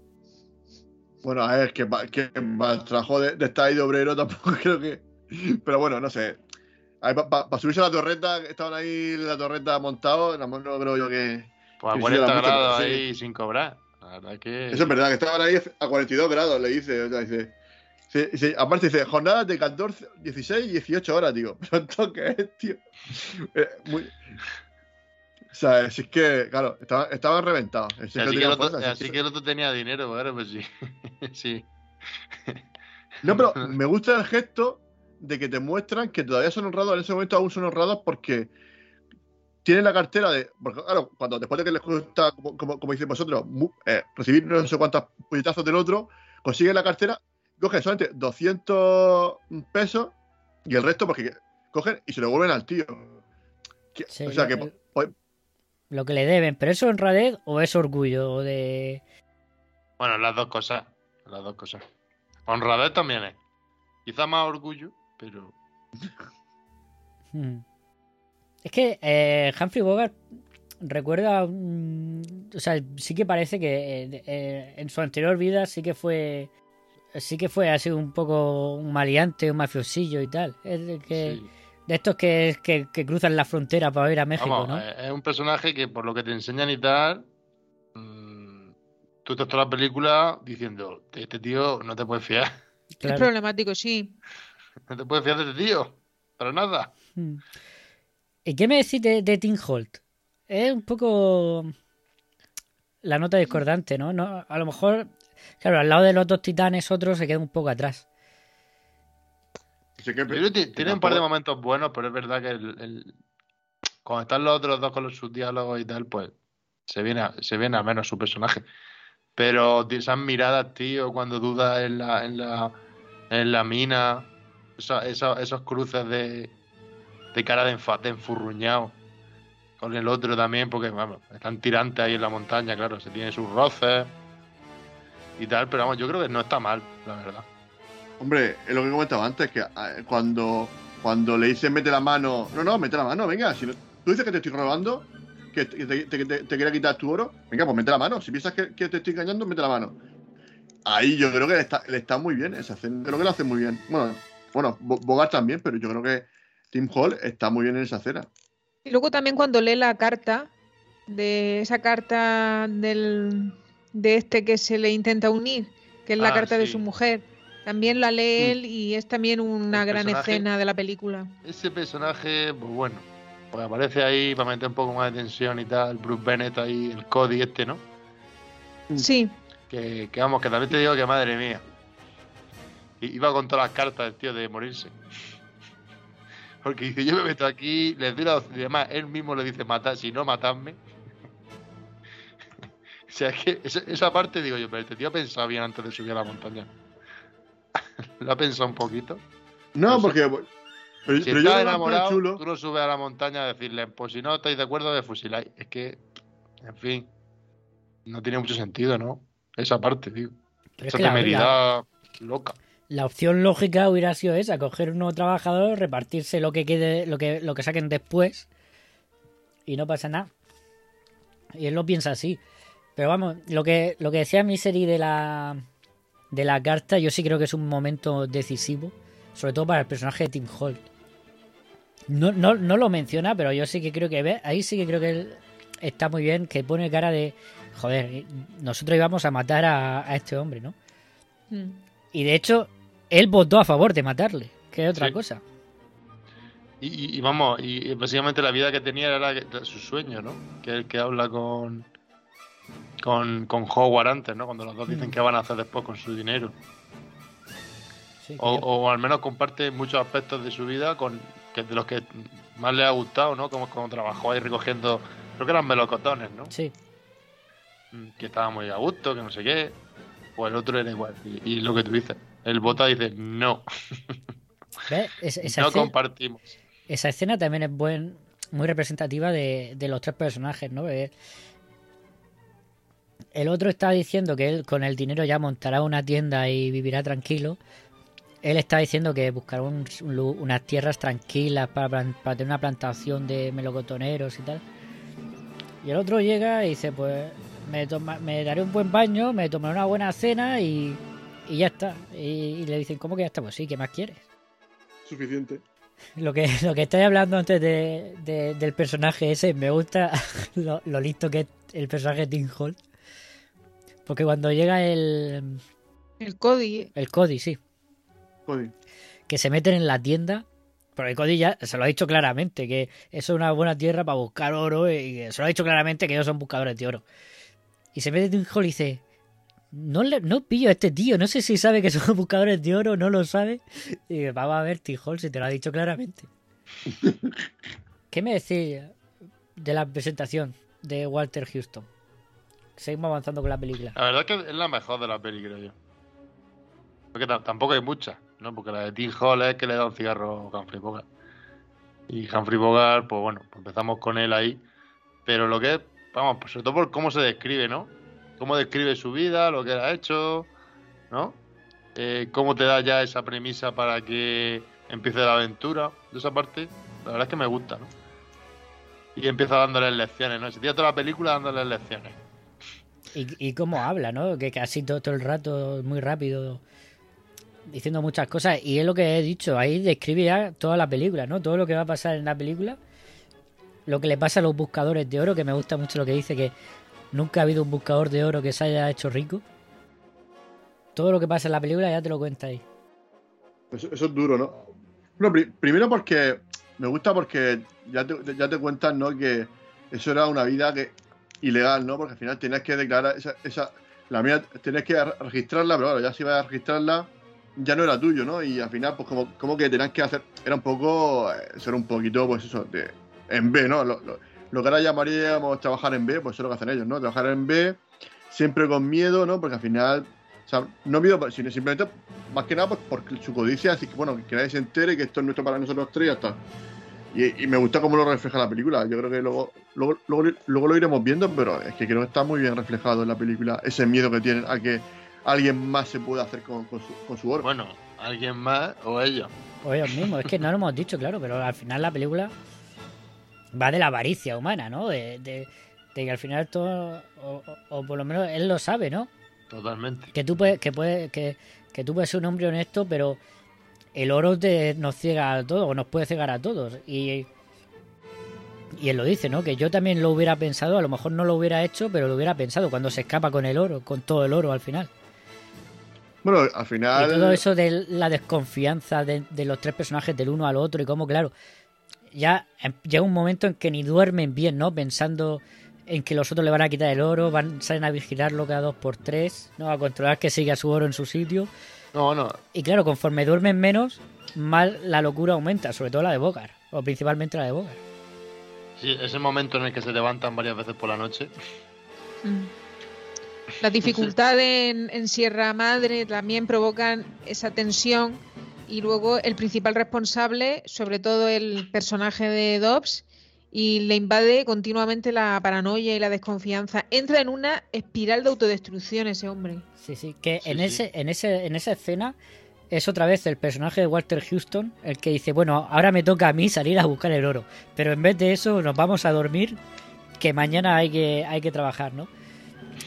B: Bueno, a ver, que, que más trabajo de, de estar ahí de obrero tampoco creo que. Pero bueno, no sé. Para subirse a la torreta, estaban ahí en la torreta montados, no, no creo yo que.
D: Pues a
B: que
D: 40
B: hiciera mucho,
D: grados
B: pero sí.
D: ahí sin cobrar. La verdad que.
B: Eso es verdad, que estaban ahí a 42 grados, le dice. O sea, dice, dice- dice- aparte dice, jornadas de 14, 16 y 18 horas, digo. ¿Pero esto qué es, tío? Eh, muy- O sea, si es que, claro, estaban, estaban reventados. No
D: Así, que el otro,
B: fuerza,
D: así
B: sí.
D: que el otro tenía dinero, bueno, pues sí. sí.
B: No, pero me gusta el gesto de que te muestran que todavía son honrados, en ese momento aún son honrados porque tienen la cartera de. Porque, claro, cuando después de que les gusta, como, como, como dicen vosotros, mu- eh, recibir no sé cuántos puñetazos del otro, consiguen la cartera, cogen solamente 200 pesos y el resto, porque cogen y se lo devuelven al tío. Que-
A: Sí,
B: o sea
A: lo-
B: que. pues,
A: Lo que le deben, pero ¿eso es honradez o es orgullo de.
D: Bueno, las dos cosas. Las dos cosas. Honradez también es. Quizá más orgullo, pero.
A: Hmm. Es que eh, Humphrey Bogart recuerda. mm, o sea, sí que parece que eh, eh, en su anterior vida sí que fue. Sí que fue así un poco un maleante, un mafiosillo y tal. Es de, que,
D: sí.
A: de estos que, que, que cruzan la frontera para ir a México,
D: Vamos,
A: ¿no?
D: es un personaje que por lo que te enseñan y tal. mm, tú te toda la película diciendo: este tío no te puedes fiar.
A: Claro.
C: Es problemático, sí.
D: No te puedes fiar de este tío. Para nada.
A: Hmm. ¿Y qué me decís de, de Tim Holt? Es un poco la nota discordante, ¿no? no a lo mejor, claro, al lado de los dos titanes, otro se queda un poco atrás.
B: sí que-
D: tiene un par de momentos buenos, pero es verdad que el, el- cuando están los otros dos con los, sus diálogos y tal, pues se viene a, se viene a menos su personaje. Pero esas miradas, tío, cuando duda en la, en la, en la mina, esos cruces de, de cara de, enfurruñado con el otro también, porque vamos, están tirantes ahí en la montaña, claro, se tienen sus roces y tal, pero vamos, yo creo que no está mal, la verdad.
B: Hombre, es lo que comentaba antes, que ah, cuando, cuando le dicen mete la mano, no, no, mete la mano, venga, si tú dices que te estoy robando, que te, te, quitar tu oro, venga, pues mete la mano, si piensas que, te estoy engañando, mete la mano. Ahí yo creo que le está, le está muy bien, esa creo que lo hace muy bien. Bueno, bueno, Bo- Bogart también, pero yo creo que Tim Hall está muy bien en esa escena.
C: Y luego también cuando lee la carta, de esa carta del, de este que se le intenta unir, que es la
D: Ah,
C: carta de su mujer, también la lee
B: Mm.
C: él y es también una
D: El
C: gran escena de la película.
D: Ese personaje, pues bueno, pues aparece ahí para meter un poco más de tensión y tal. Bruce Bennett ahí, el Cody este, ¿no?
C: Sí,
D: Que, que vamos, que también te digo que madre mía. Iba con todas las cartas el tío de morirse. Porque dice, yo me meto aquí, les doy la opción y demás, él mismo le dice, mata, si no, matadme. o sea, es que esa, esa parte digo yo, pero este tío ha pensado bien antes de subir a la montaña. Lo ha pensado un poquito.
B: No,
D: No sé.
B: porque. Pero,
D: Si
B: pero yo
D: estás
B: poner
D: enamorado,
B: chulo.
D: tú no subes a la montaña a decirle, pues si no estáis de acuerdo, de fusiláis. Es que, en fin, no tiene mucho sentido, ¿no? Esa parte, tío.
A: Pero es
D: Esa
A: la-
D: temeridad loca.
A: La opción lógica hubiera sido esa, coger un nuevo trabajador, repartirse lo que quede, lo que, lo que saquen después y no pasa nada. Y él lo piensa así. Pero vamos, lo que, lo que decía Misery de la de la carta, yo sí creo que es un momento decisivo, sobre todo para el personaje de Tim Holt. No, no, no lo menciona, pero yo sí que creo que ve, ahí sí que creo que él está muy bien, que pone cara de joder, nosotros íbamos a matar a, a este hombre, ¿no?
C: Mm.
A: Y de hecho, él votó a favor de matarle, que es otra
D: Sí.
A: cosa.
D: Y, vamos, y, básicamente la vida que tenía era la su sueño, ¿no? Que el que habla con, con, con Howard antes, ¿no? Cuando los dos dicen
A: Mm.
D: qué van a hacer después con su dinero.
A: Sí,
D: O, o al menos comparte muchos aspectos de su vida con que de los que más le ha gustado, ¿no? Como, como trabajó ahí recogiendo, creo que eran melocotones, ¿no?
A: sí.
D: Mm, Que estaba muy a gusto, que no sé qué. Pues el otro era igual. Y, y lo que tú dices, el vota dice, no,
A: ¿Ves? Es- esa,
D: no
A: escena,
D: compartimos.
A: esa escena también es buen, muy representativa de, de los tres personajes, ¿no? El otro está diciendo que él con el dinero ya montará una tienda y vivirá tranquilo. Él está diciendo que buscará un- un lu- unas tierras tranquilas para, para tener una plantación de melocotoneros y tal. Y el otro llega y dice, pues me, toma- me daré un buen baño, me tomaré una buena cena y, y ya está. Y, y le dicen, ¿cómo que ya está? Pues sí, ¿qué más quieres?
B: Suficiente.
A: Lo que, lo que estáis hablando antes de, de- del personaje ese, me gusta lo, lo listo que es el personaje de Tim Holt. Porque cuando llega el,
C: El Cody.
A: el Cody, sí,
B: Joder.
A: que se meten en la tienda, pero el Cody ya se lo ha dicho claramente, que eso es una buena tierra para buscar oro y se lo ha dicho claramente que ellos son buscadores de oro. Y se mete Tim Holt y dice, no, le, no pillo a este tío, no sé si sabe que son buscadores de oro, no lo sabe. Y vamos a ver, Tim Holt, si te lo ha dicho claramente. ¿Qué me decís de la presentación de Walter Houston? Seguimos avanzando con la película.
D: La verdad es que es la mejor de la peli, creo yo. Porque ta- tampoco hay muchas, ¿no? Porque la de Tim Hall es que le da un cigarro a Humphrey Bogart. Y Humphrey Bogart, pues bueno, pues empezamos con él ahí. Pero lo que es, vamos, pues sobre todo por cómo se describe, ¿no? Cómo describe su vida, lo que ha hecho, ¿no? Eh, cómo te da ya esa premisa para que empiece la aventura. De esa parte, la verdad es que me gusta, ¿no? Y empieza dándoles lecciones, ¿no? Se tira toda la película dándoles lecciones.
A: Y, cómo habla, ¿no? Que casi todo el rato, muy rápido, diciendo muchas cosas. Y es lo que he dicho, ahí describe ya toda la película, ¿no? Todo lo que va a pasar en la película. Lo que le pasa a los buscadores de oro, que me gusta mucho lo que dice, que nunca ha habido un buscador de oro que se haya hecho rico. Todo lo que pasa en la película ya te lo cuenta ahí.
B: Eso, eso es duro, ¿no? Primero porque me gusta porque ya te, ya te cuentan, ¿no? Que eso era una vida que ilegal, ¿no? Porque al final tenías que declarar esa, esa la mía tenías que re- registrarla, pero claro, ya si ibas a registrarla ya no era tuyo, ¿no? Y al final, pues como, como que tenías que hacer, era un poco, eh, eso era un poquito, pues eso, de, en B, ¿no? Lo- lo que ahora llamaríamos trabajar en B, pues eso es lo que hacen ellos, ¿no? Trabajar en B, siempre con miedo, ¿no? Porque al final, o sea, no miedo, sino simplemente, más que nada, pues por su codicia, así que bueno, que nadie se entere que esto es nuestro para nosotros tres y ya está. Y, y me gusta cómo lo refleja la película. Yo creo que luego, luego, luego, luego lo iremos viendo, pero es que creo que está muy bien reflejado en la película ese miedo que tienen a que alguien más se pueda hacer con, con su, con su oro.
D: Bueno, alguien más o ellos.
A: O ellos mismos, es que no lo hemos dicho, claro, pero al final la película va de la avaricia humana, ¿no? De, de- de que al final todo, o, por lo menos él lo sabe, ¿no?
D: Totalmente.
A: Que tú puedes, que puedes, que, que tú puedes ser un hombre honesto, pero el oro te, nos ciega a todos, o nos puede cegar a todos. Y, y él lo dice, ¿no? Que yo también lo hubiera pensado, a lo mejor no lo hubiera hecho, pero lo hubiera pensado cuando se escapa con el oro, con todo el oro al final.
B: Bueno, al
A: Y
B: final.
A: todo eso de la desconfianza de, de los tres personajes del uno al otro y cómo, claro, ya em- llega un momento en que ni duermen bien, ¿no? Pensando en que los otros le van a quitar el oro, van salen a vigilarlo cada dos por tres, ¿no? A controlar que siga su oro en su sitio.
D: No, no.
A: Y claro, conforme duermen menos, más la locura aumenta, sobre todo la de Bogart, o principalmente la de Bogart.
D: Sí, ese momento en el que se levantan varias veces por la noche.
C: Mm. Las dificultades en, en Sierra Madre también provocan esa tensión y luego el principal responsable, sobre todo el personaje de Dobbs, y le invade continuamente la paranoia y la desconfianza. Entra en una espiral de autodestrucción ese hombre.
A: Sí, sí, que en ese, en ese, en esa escena es otra vez el personaje de Walter Houston el que dice, bueno, ahora me toca a mí salir a buscar el oro, pero en vez de eso nos vamos a dormir, que mañana hay que, hay que trabajar, ¿no?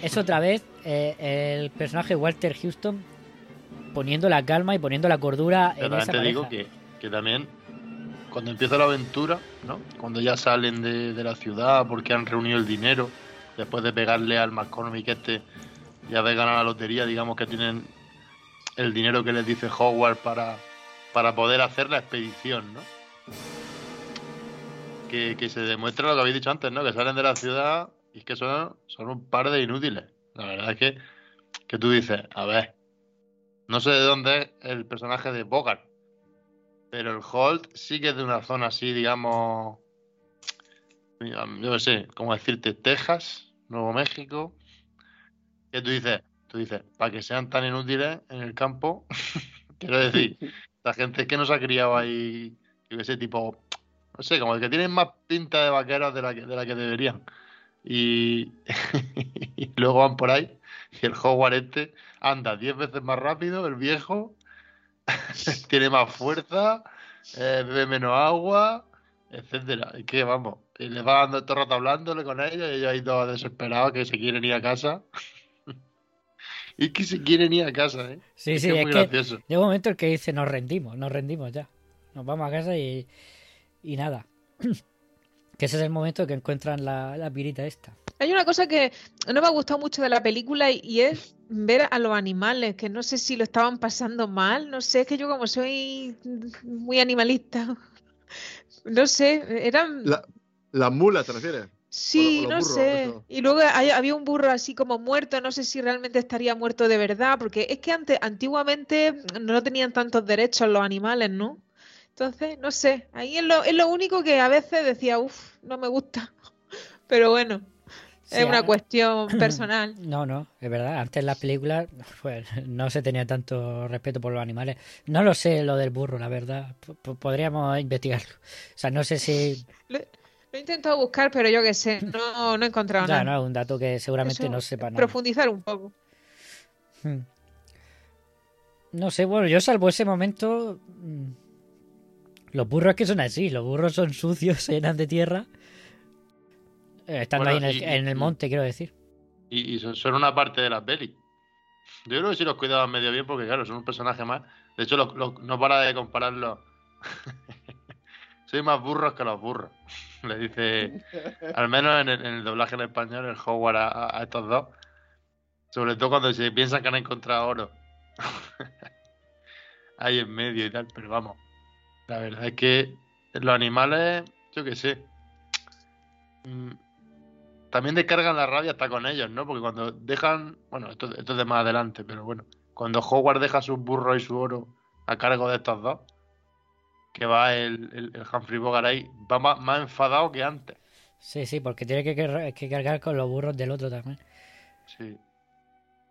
A: Es otra vez eh, el personaje de Walter Houston poniendo la calma y poniendo la cordura
D: Pero
A: en esa
D: te
A: pareja.
D: digo que, que también cuando empieza la aventura, ¿no? Cuando ya salen de, de la ciudad porque han reunido el dinero, después de pegarle al McCormick este y haber ganado la lotería, digamos que tienen el dinero que les dice Howard para, para poder hacer la expedición, ¿no? Que, que se demuestra lo que habéis dicho antes, ¿no? Que salen de la ciudad y es que son, son un par de inútiles. La verdad es que, que tú dices, a ver, no sé de dónde es el personaje de Bogart, pero el Holt sí que es de una zona así, digamos, yo no sé, ¿cómo decirte? Texas, Nuevo México. Que tú dices, tú dices, para que sean tan inútiles en el campo, quiero decir, la gente que no se ha criado ahí, yo qué sé, tipo, no sé, como que tienen más pinta de vaqueros de la que, de la que deberían. Y, y luego van por ahí y el Howard este anda 10 veces más rápido, el viejo, tiene más fuerza, eh, bebe menos agua, etcétera. Y que vamos, y le va dando todo el rato hablándole con ellos y ellos ahí todos desesperados que se quieren ir a casa. y que se quieren ir a casa, ¿eh?
A: Sí,
D: Es
A: sí,
D: que es
A: es
D: muy
A: que
D: gracioso.
A: llega un momento en que dice, nos rendimos, nos rendimos ya. Nos vamos a casa y, y nada. que ese es el momento que encuentran la, la pirita esta.
C: Hay una cosa que no me ha gustado mucho de la película y, y es ver a los animales, que no sé si lo estaban pasando mal, no sé, es que yo como soy muy animalista, no sé, eran...
B: La, las mulas, ¿te refieres?
C: Sí,
B: o
C: no
B: burros,
C: sé.
B: eso.
C: Y luego hay- había un burro así como muerto, no sé si realmente estaría muerto de verdad, porque es que antes, antiguamente no tenían tantos derechos los animales, ¿no? Entonces, no sé, ahí es lo, es lo único que a veces decía, uff, no me gusta. Pero bueno,
A: Sí,
C: es una cuestión personal.
A: No, no, es verdad. Antes en las películas pues, no se tenía tanto respeto por los animales. No lo sé lo del burro, la verdad. P- podríamos investigarlo. O sea, no sé si...
C: Lo, lo he intentado buscar, pero yo qué sé, no, no he encontrado
A: Ya,
C: nada.
A: no, es un dato que seguramente
C: Eso,
A: no sepa nada.
C: Profundizar un poco.
A: Hmm. No sé, bueno, yo salvo ese momento... mm, Los burros es que son así, los burros son sucios, se llenan de tierra. Estando
D: Bueno,
A: ahí en el,
D: y-
A: en el
D: y-
A: monte, quiero decir.
D: Y, y son, una parte de la peli. Yo creo que sí los cuidaban medio bien porque, claro, son un personaje más. De hecho, los- los- no para de compararlos. Soy más burros que los burros. Le dice, al menos en el, en el doblaje en español, el Howard a estos dos. Sobre todo cuando se piensan que han encontrado oro. Ahí en medio y tal, pero vamos. La verdad es que los animales, yo qué sé. mm, también descargan la rabia hasta con ellos, ¿no? Porque cuando dejan, bueno, esto, esto es de más adelante, pero bueno, cuando Howard deja sus burros y su oro a cargo de estos dos, que va el, el, el Humphrey Bogart ahí, va más, más enfadado que antes.
A: Sí, sí, porque tiene que, car- que cargar con los burros del otro también.
D: Sí.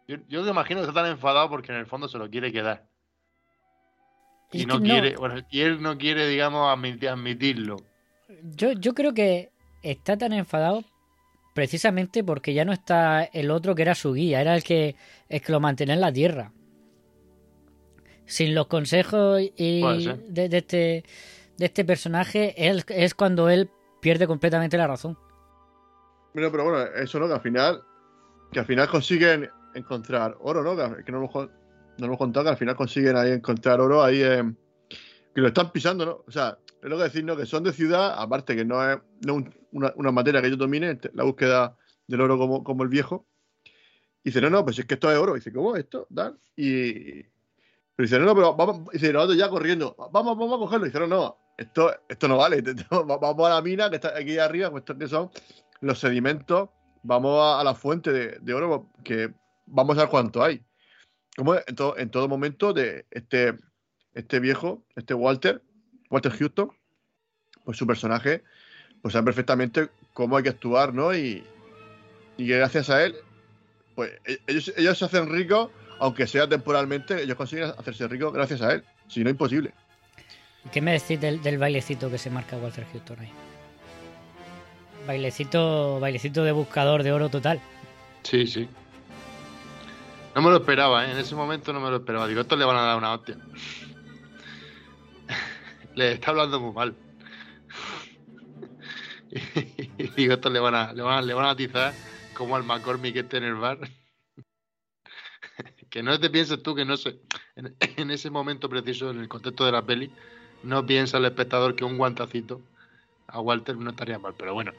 D: Yo, yo me imagino que está tan enfadado porque en el fondo se lo quiere quedar. Y no quiere, bueno, y él no quiere, digamos, admiti- admitirlo.
A: Yo, yo creo que está tan enfadado precisamente porque ya no está el otro que era su guía, era el que, el que lo mantenía en la tierra. Sin los consejos y de, de este, de este personaje, él, es cuando él pierde completamente la razón.
B: Pero, pero bueno, eso no, que al final, que al final consiguen encontrar oro, ¿no? Que, que no, hemos, no hemos contado que al final consiguen ahí encontrar oro ahí en- que lo están pisando, ¿no? O sea, lo que decir, ¿no? Que son de ciudad, aparte que no es, no una, una materia que yo domine, te- la búsqueda del oro como, como el viejo. Y dice, no, no, pues es que esto es oro. Y dice, ¿cómo esto? Tal. Y. Pero dice, no, no, pero vamos. Dice, nosotros ya corriendo, vamos, vamos a cogerlo. Y dice, no, no, esto, esto no vale. Vamos a la mina que está aquí arriba, cuestión que son los sedimentos. Vamos a, la fuente de, de oro, que vamos a ver cuánto hay. Como en todo, en todo momento de este, este viejo, este Walter, Walter Houston, pues su personaje, pues sabe perfectamente cómo hay que actuar, ¿no? Y, y que gracias a él, pues e- ellos, ellos se hacen ricos, aunque sea temporalmente, ellos consiguen hacerse ricos gracias a él. Si no, imposible.
A: ¿Qué me decís del, del bailecito que se marca Walter Houston ahí? Bailecito, bailecito de buscador de oro total.
D: Sí, sí. No me lo esperaba, ¿eh? En ese momento no me lo esperaba. Digo, estos le van a dar una hostia. Le está hablando muy mal. y digo, estos le van a, le van a, le van a atizar como al McCormick este en el bar. que no te pienses tú que no sé. En, en ese momento preciso, en el contexto de la peli, no piensa el espectador que un guantacito a Walter no estaría mal. Pero bueno.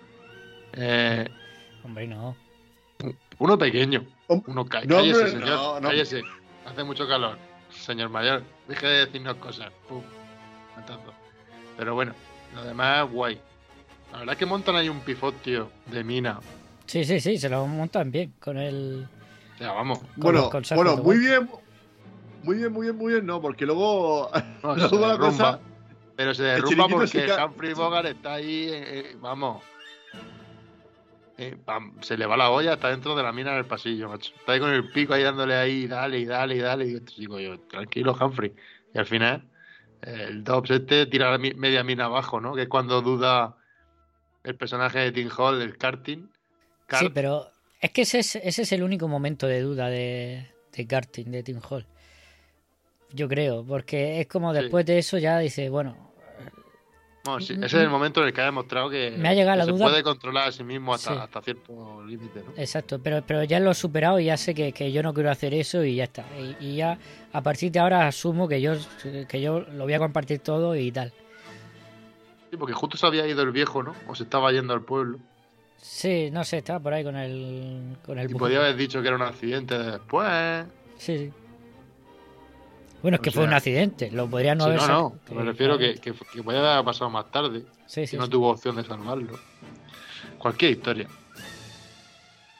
D: Eh,
A: Hombre, no.
D: uno pequeño. Uno ca-
B: no,
D: cállese,
B: hombre,
D: señor.
B: no, no.
D: Cállese. Hace mucho calor. Señor mayor, deje de decirnos cosas. Pum. Pero bueno, lo demás es guay. La verdad es que montan ahí un pifotio de mina.
A: Sí, sí, sí, se lo montan bien con el.
D: O sea, vamos.
B: Bueno,
A: consejos
B: bueno,
A: de
B: muy bien. Muy bien, muy bien, muy bien, no, porque luego,
D: No, se
B: luego la
D: derrumba.
B: cosa.
D: Pero se
B: el
D: derrumba
B: se
D: porque
B: ca-
D: Humphrey Bogart está ahí, eh, eh, vamos. Eh, pam, se le va la olla, está dentro de la mina en el pasillo, macho. Está ahí con el pico ahí dándole ahí, dale y dale y dale. Y digo, este yo, tranquilo, Humphrey. Y al final, el Dobbs este tira media mina abajo, ¿no? Que es cuando duda el personaje de Tim Hall, el karting. Kart-
A: Sí, pero es que ese es, ese es el único momento de duda de, de karting, de Tim Hall. Yo creo, porque es como
D: Sí.
A: después de eso ya dice, bueno,
D: Bueno, sí, ese es el momento en el que ha demostrado que,
A: Me ha llegado
D: que
A: la
D: se
A: duda.
D: puede controlar a sí mismo hasta,
A: Sí.
D: hasta cierto límite, ¿no?
A: exacto, pero, pero ya lo he superado y ya sé que, que yo no quiero hacer eso y ya está. Y, y ya a partir de ahora asumo que yo, que yo lo voy a compartir todo y tal.
D: Sí, porque justo se había ido el viejo, ¿no? O se estaba yendo al pueblo.
A: Sí, no sé, estaba por ahí con el, con el
D: Y podía haber dicho que era un accidente después.
A: Sí, sí. Bueno, es
D: O
A: que fue
D: sea,
A: un accidente, lo podría no
D: Sí,
A: haber
D: no, no. Me refiero que, que, que haber pasado más tarde.
A: Sí, sí,
D: que no
A: sí.
D: tuvo opción de salvarlo. Cualquier historia.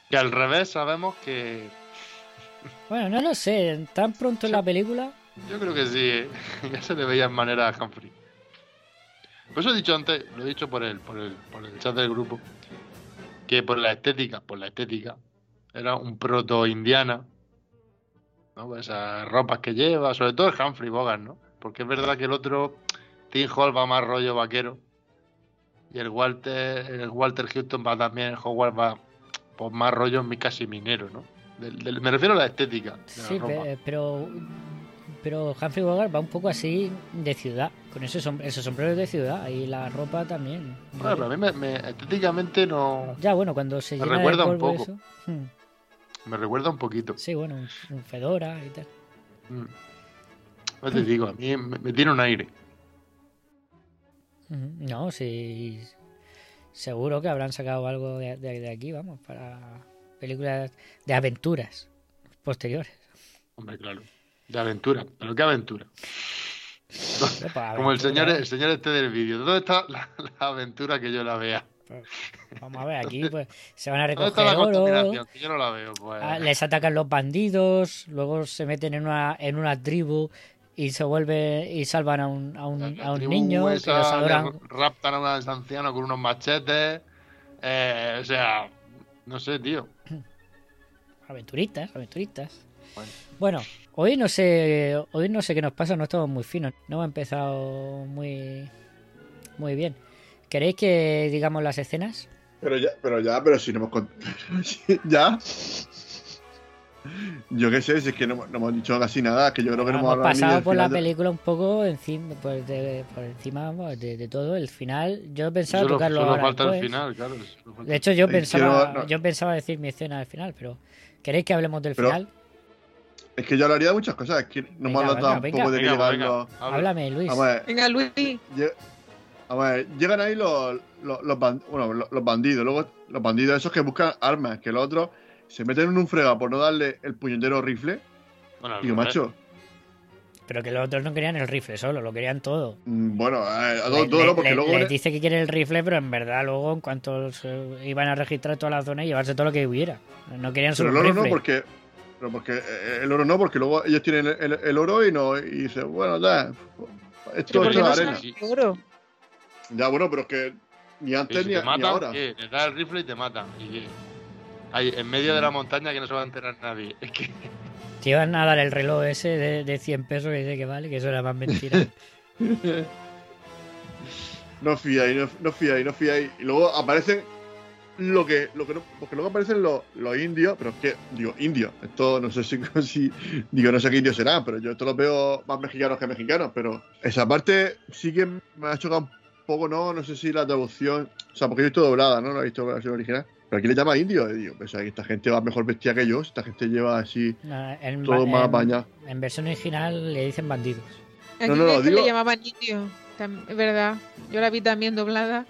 D: Que al revés sabemos que.
A: Bueno, no lo sé, tan pronto en la película.
D: Yo creo que sí, ¿eh? ya se le veía en manera a Humphrey. Por eso he dicho antes, lo he dicho por el, por el, por el chat del grupo, que por la estética, por la estética, era un proto-indiana, ¿no? Esas ropas que lleva, sobre todo el Humphrey Bogart, ¿no? Porque es verdad que el otro, Tim Hall va más rollo vaquero, y el Walter, el Walter Houston va también, el Howard va pues más rollo casi minero, ¿no? Del- del- me refiero a la estética de la
A: Sí,
D: ropa.
A: pe- pero pero Humphrey Bogart va un poco así de ciudad, con ese som- esos sombreros de ciudad y la ropa también.
D: Bueno, pero a mí me, me- estéticamente no.
A: Ya, bueno, cuando se
D: Me
A: llena
D: recuerda
A: de
D: un poco.
A: eso. hmm,
D: Me recuerda un poquito.
A: Sí, bueno, un, un fedora y tal.
D: Mm. No te digo, a mí me, me tiene un aire.
A: No, sí. Seguro que habrán sacado algo de, de- de aquí, vamos, para películas de aventuras posteriores.
D: Hombre, claro. De aventura. Pero qué aventura.
A: Epa,
D: Como el señor, el señor este del vídeo. ¿Dónde está la, la aventura que yo la vea?
A: Vamos a ver, aquí pues se van a
D: ¿Dónde está
A: recoger
D: la
A: oro.
D: Que yo no la veo. Pues.
A: Ah, les atacan los bandidos, luego se meten en una, en una tribu y se vuelve y salvan a un, a un, a un niño que
D: esa,
A: los
D: le
A: adoran.
D: raptan a un anciano con unos machetes. Eh, o sea, no sé, tío.
A: Aventuritas, aventuritas.
D: Bueno.
A: Bueno, hoy no sé, hoy no sé qué nos pasa, no estamos muy finos, no hemos empezado muy, muy bien. ¿Queréis que digamos las escenas?
B: Pero ya, pero ya, pero si no hemos contado. ¿Ya? Yo qué sé, si es que no, no hemos dicho casi nada, que yo creo que no hemos
A: hemos pasado por la
B: de-
A: película un poco encima, pues de, por encima pues, de, de todo. El final, yo pensaba
D: Solo,
A: tocarlo
D: solo
A: ahora
D: falta el
A: después.
D: final, claro. solo falta-
A: De hecho, yo pensaba,
B: no- no-
A: yo pensaba decir mi escena del final, pero ¿queréis que hablemos del
B: Pero-
A: final?
B: Es que yo hablaría de muchas cosas, es que no
A: Venga,
B: hemos hablado
A: venga,
B: tampoco de que
D: venga, habla.
A: Háblame, Luis.
B: Ver,
C: Venga, Luis.
B: A ver, llegan ahí los, los, los ban- bueno, los, los bandidos, luego los bandidos esos que buscan armas, que los otros se meten en un frega por no darle el puñetero rifle.
D: Bueno,
B: Digo, macho,
A: Pero que los otros no querían el rifle solo, lo querían todo.
B: mm, bueno, eh, a
A: Le-
B: todo,
A: le-
B: ¿no? Porque
A: le-
B: luego.
A: les dice que quiere el rifle, pero en verdad luego en cuanto se iban a registrar toda la zona y llevarse todo lo que hubiera. No querían solo
B: Pero
A: el
B: no,
A: rifle.
B: no, porque. Pero porque eh, el oro no, porque luego ellos tienen el, el oro y no y dicen, bueno, ya, esto,
C: ¿Pero por
B: esto
C: qué
B: es
C: no
B: arena.
C: oro?
B: Ya, bueno, pero es que ni antes
D: si
B: ni,
D: te
B: ni
D: matan,
B: ahora.
D: ¿qué? Les da el rifle y te matan. ¿Y? Ahí, en medio de la montaña que no se va a enterar nadie. Es que
A: Te iban a dar el reloj ese de, de 100 pesos que dice que vale, que eso era más mentira.
B: No fiáis, no, no fiáis, no fiáis. Y luego aparecen lo que, lo que no, porque luego aparecen los, los indios, pero es que, digo, indios. Esto no sé si, si- digo, no sé qué indios serán, pero yo esto los veo más mexicanos que mexicanos, pero esa parte sí que me ha chocado un poco, ¿no? No sé si la traducción, o sea, porque yo he visto doblada, ¿no? No he visto la versión original. Pero aquí le llama indio, y digo, pues esta gente va mejor vestida que yo, esta gente lleva así
A: en,
B: todo
A: en-
B: más bañado.
A: en versión original le dicen bandidos.
C: Aquí
B: No, no, no, digo-
C: le llamaban indio. Es verdad. Yo la vi también doblada.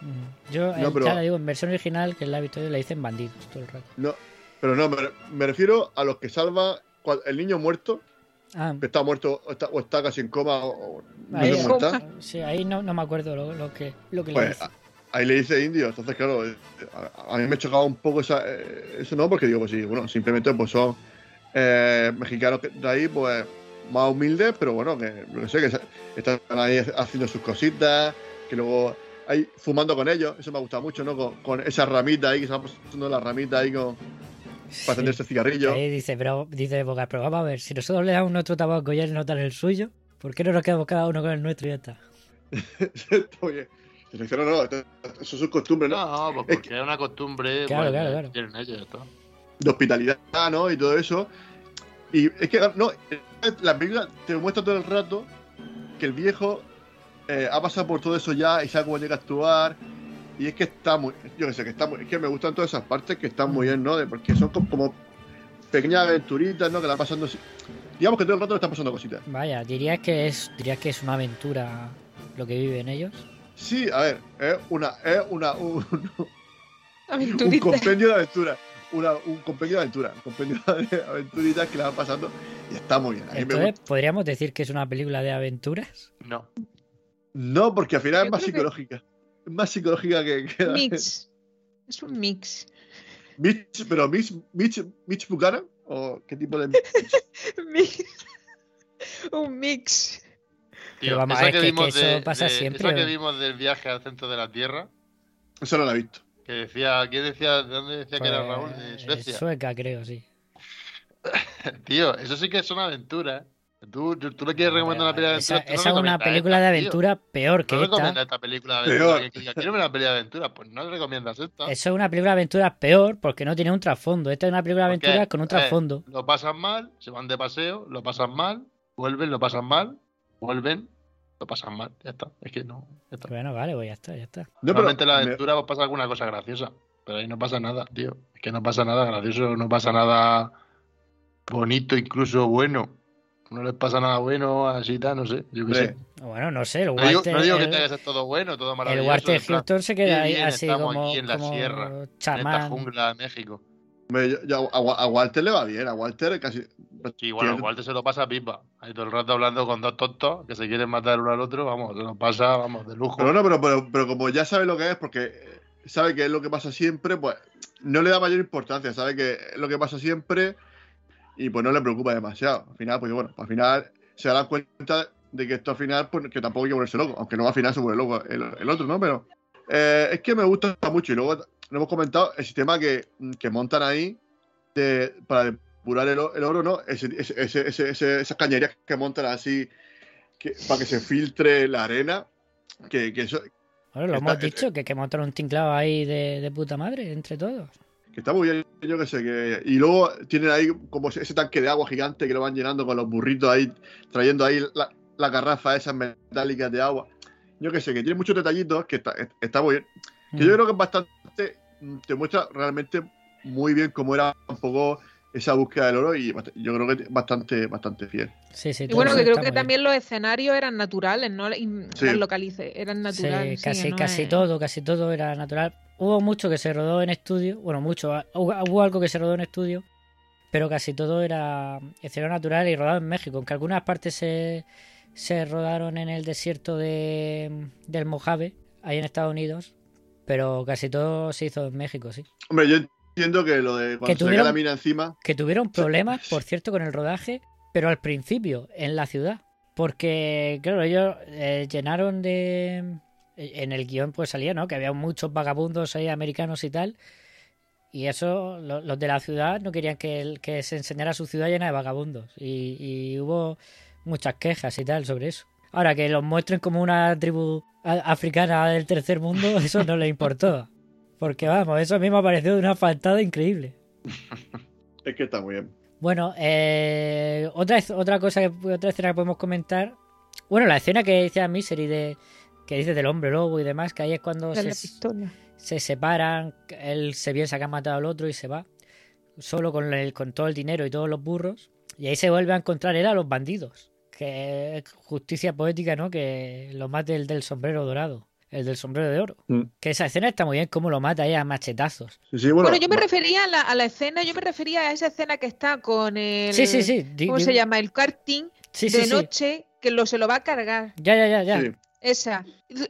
A: Mm. Yo,
B: No,
A: eh,
B: pero-
A: ya digo, en versión original, que la he visto yo, le dicen bandidos todo el rato.
B: No, pero no, me, refiero a los que salvan cua- el niño muerto,
A: Ah,
B: está muerto o está, o está casi en coma o, no
A: ahí,
B: sé cómo está.
A: sí, ahí no, no me acuerdo lo, lo que, lo que le
B: Pues
A: dicen.
B: a- ahí le dice indio, entonces claro, eh, a, a mí me chocaba un poco esa, eh, eso no, porque digo, pues sí, bueno, simplemente pues son eh, mexicanos que- de ahí, pues más humildes, pero bueno, que no sé, que están ahí haciendo sus cositas, que luego ahí fumando con ellos, eso me ha gustado mucho, ¿no? Con, con esa ramita ahí, que se va pasando la ramita ahí con, para encenderse cigarrillo.
A: Ahí dice, pero dice Boca, pero vamos a ver, si nosotros le damos nuestro tabaco y él no dan el suyo, ¿por qué no nos quedamos cada uno con el nuestro y ya está?
B: Está bien. Y le dice, no, no, eso es su costumbre, ¿no?
D: no, pues
B: Es
D: porque es una costumbre
A: Claro,
D: pues,
A: claro,
D: que
A: claro.
D: tienen ellos y todo.
B: de hospitalidad, ¿no? Y todo eso. Y es que, no, la película te muestra todo el rato que el viejo eh, ha pasado por todo eso ya y sabe cómo llega a actuar. Y es que está muy, yo que sé, que está muy, es que me gustan todas esas partes que están muy bien, ¿no? De- porque son como, como pequeñas aventuritas, ¿no? Que la pasando, digamos que todo el rato le están pasando cositas.
A: Vaya, dirías que es, dirías que es una aventura lo que viven ellos.
B: Sí, a ver, es una, es una, un, compendio de aventuras. Una, un compendio de aventuras, un compendio de aventuritas que la van pasando y está muy bien. A mí me
A: Entonces. ¿podríamos decir que es una película de aventuras?
D: No.
B: No, porque al final
C: Yo
B: es más
C: que-
B: psicológica. Más psicológica que. que
C: Mix. Es un mix.
B: Mitch, pero Mitch, Mitch, Mitch Buchanan, ¿O qué tipo de.?
C: Mix. Un mix.
D: Tío,
A: vamos,
D: esa
A: es que- que
D: vimos
A: eso
D: de-
A: pasa
D: de-
A: siempre,
D: Esa que vimos del viaje al centro de la Tierra,
B: Eso no lo he visto.
D: que decía, ¿quién decía, de dónde decía que era Raúl? De
A: Pues,
D: Suecia.
A: Sueca, creo, sí.
D: Tío, eso sí que son aventuras. Tú, tú, tú le quieres recomendar una película de
A: Esa,
D: no
A: esa es una película de
D: esta, tío.
A: aventura peor que
D: No recomiendas
A: esta.
D: esta película de aventura.
B: Peor.
D: Que diga, quiero ver una película de aventuras. Pues no le recomiendas esta.
A: Eso es una película de aventuras peor porque no tiene un trasfondo. Esta es una película de
D: Porque,
A: aventuras con un
D: eh,
A: trasfondo.
D: lo pasan mal, se van de paseo, lo pasan mal, vuelven, lo pasan mal, vuelven, lo pasan mal. Ya está. Es que no. Ya está.
A: Bueno, vale, pues ya está, ya está.
B: No, pero
D: Normalmente en la
B: me-
D: aventura os pasa alguna cosa graciosa. Pero ahí no pasa nada, tío. Es que no pasa nada gracioso, no pasa nada bonito, incluso bueno. No les pasa nada bueno, así tal, no sé. Yo qué sé.
A: Bueno, no sé, el
D: No digo,
A: Walter,
D: no digo que
A: el-
D: tenga que ser todo bueno, todo
A: el
D: maravilloso.
A: Walter
D: plan,
A: Hilton se queda ahí así
D: estamos
A: como,
D: aquí en la
A: como
D: sierra, En esta jungla de México.
B: me- yo- yo- a, Wa- a Walter le va bien, a Walter casi.
D: Sí, bueno,
B: tiene-
D: Walter se lo pasa pipa. Ahí todo el rato hablando con dos tontos que se quieren matar uno al otro, vamos, se lo pasa, vamos, de lujo.
B: Pero no, pero, pero, pero como ya sabe lo que es, porque sabe que es lo que pasa siempre, pues no le da mayor importancia, sabe que es lo que pasa siempre y pues no le preocupa demasiado. Al final, pues bueno, al final se dará cuenta de que esto al final, pues que tampoco hay que ponerse loco, aunque no al final se vuelve loco el, el otro, ¿no? Pero eh, es que me gusta mucho y luego lo hemos comentado, el sistema que, que montan ahí de, para depurar el, el oro, ¿no? Ese, ese, ese- esas cañerías que montan así que, para que se filtre la arena, que, que eso,
A: Bueno, lo
B: Está-
A: hemos dicho, que, que montaron un tinclado ahí de, de puta madre entre todos.
B: Que está muy bien, yo que sé. Que... Y luego tienen ahí como ese tanque de agua gigante que lo van llenando con los burritos ahí, trayendo ahí la, la garrafa esas metálicas de agua. Yo que sé, que tiene muchos detallitos que está, está muy bien. Que
A: Mm.
B: yo creo que es bastante. mm, Te muestra realmente muy bien cómo era un poco esa búsqueda del oro y yo creo que bastante, bastante fiel.
A: Sí, sí,
C: Y bueno, que creo que
A: bien.
C: también los escenarios eran naturales, no
B: Sí.
C: las localices, eran naturales.
A: Sí, casi,
C: no
A: casi
C: es-
A: todo, casi todo era natural. Hubo mucho que se rodó en estudio, bueno, mucho, ah, hubo, algo que se rodó en estudio, pero casi todo era escenario natural y rodado en México, aunque algunas partes se, se rodaron en el desierto de, del Mojave, ahí en Estados Unidos, pero casi todo se hizo en México, sí.
B: Hombre, yo diciendo que lo de cuando
A: Que
B: se cae la
A: tuvieron-
B: mina encima.
A: Que tuvieron problemas, por cierto, con el rodaje, pero al principio, en la ciudad. Porque, claro, ellos eh, llenaron de... En el guion pues salía, ¿no? Que había muchos vagabundos ahí americanos y tal. Y eso, lo- los de la ciudad no querían que, que se enseñara su ciudad llena de vagabundos. Y, y hubo muchas quejas y tal sobre eso. Ahora, que los muestren como una tribu africana del tercer mundo, eso no les importó. Porque vamos, eso a mí me ha parecido una faltada increíble.
B: Es que está muy bien.
A: Bueno, eh, otra, otra cosa, que, otra escena que podemos comentar. Bueno, la escena que dice a Misery de que dice del hombre lobo y demás, que ahí es cuando se, se separan, él se piensa que ha matado al otro y se va, solo con, el, con todo el dinero y todos los burros, y ahí se vuelve a encontrar él a los bandidos, que es justicia poética, ¿no? Que lo mate el del sombrero dorado, el del sombrero de oro.
B: Mm.
A: Que esa escena está muy bien, cómo lo mata ahí a machetazos.
B: Sí, sí, bueno,
C: Bueno, yo me refería a la, a la escena, yo me refería a esa escena que está con el.
A: Sí, sí, sí.
C: ¿Cómo
A: di-
C: se llama? El karting
A: Sí,
C: de
A: sí, sí.
C: noche que lo se lo va a cargar.
A: Ya, ya, ya, ya.
C: Esa.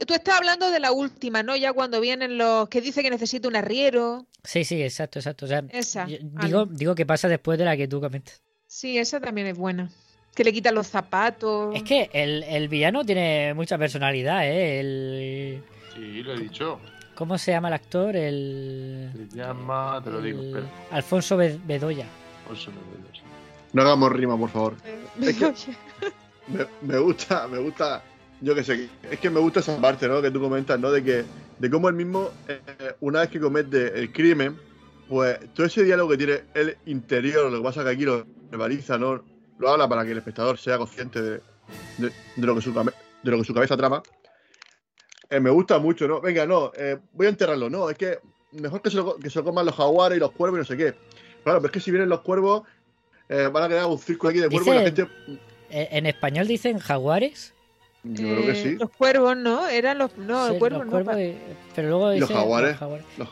C: Tú estás hablando de la última, ¿no? Ya cuando vienen los que dice que necesita un arriero.
A: Sí, sí, exacto, exacto. O sea,
C: Esa.
A: digo, digo que pasa después de la que tú comentas.
C: Sí, esa también es buena. Que le quitan los zapatos.
A: Es que el, el villano tiene mucha personalidad, ¿eh? El...
D: Sí, lo he dicho.
A: ¿Cómo se llama el actor? El...
D: Se llama, te lo digo,
A: el-
D: espera.
A: Alfonso Be- Bedoya.
D: Olvidó, sí.
B: No hagamos rima, por favor. Es que-
C: Oye,
B: Me, me gusta, me gusta, yo qué sé, es que me gusta esa parte, ¿no? Que tú comentas, ¿no? De que, de cómo él mismo, eh, una vez que comete el crimen, pues todo ese diálogo que tiene el interior, lo que pasa que aquí lo verbaliza, ¿no? Lo habla para que el espectador sea consciente de, de- de lo, que su, de lo que su cabeza trama. Eh, me gusta mucho, ¿no? Venga, no, eh, voy a enterrarlo, no, es que mejor que se, lo, que se lo coman los jaguares y los cuervos y no sé qué. Claro, pero es que si vienen los cuervos, eh, van a crear un circo aquí de cuervos y la gente...
A: En español dicen jaguares.
B: Yo creo que
C: eh,
B: sí.
C: Los cuervos, ¿no? Eran los. No,
A: Sí,
C: el cuervo
A: los
C: no.
A: cuervos y- Pero luego
B: Y los
A: dicen
B: jaguares.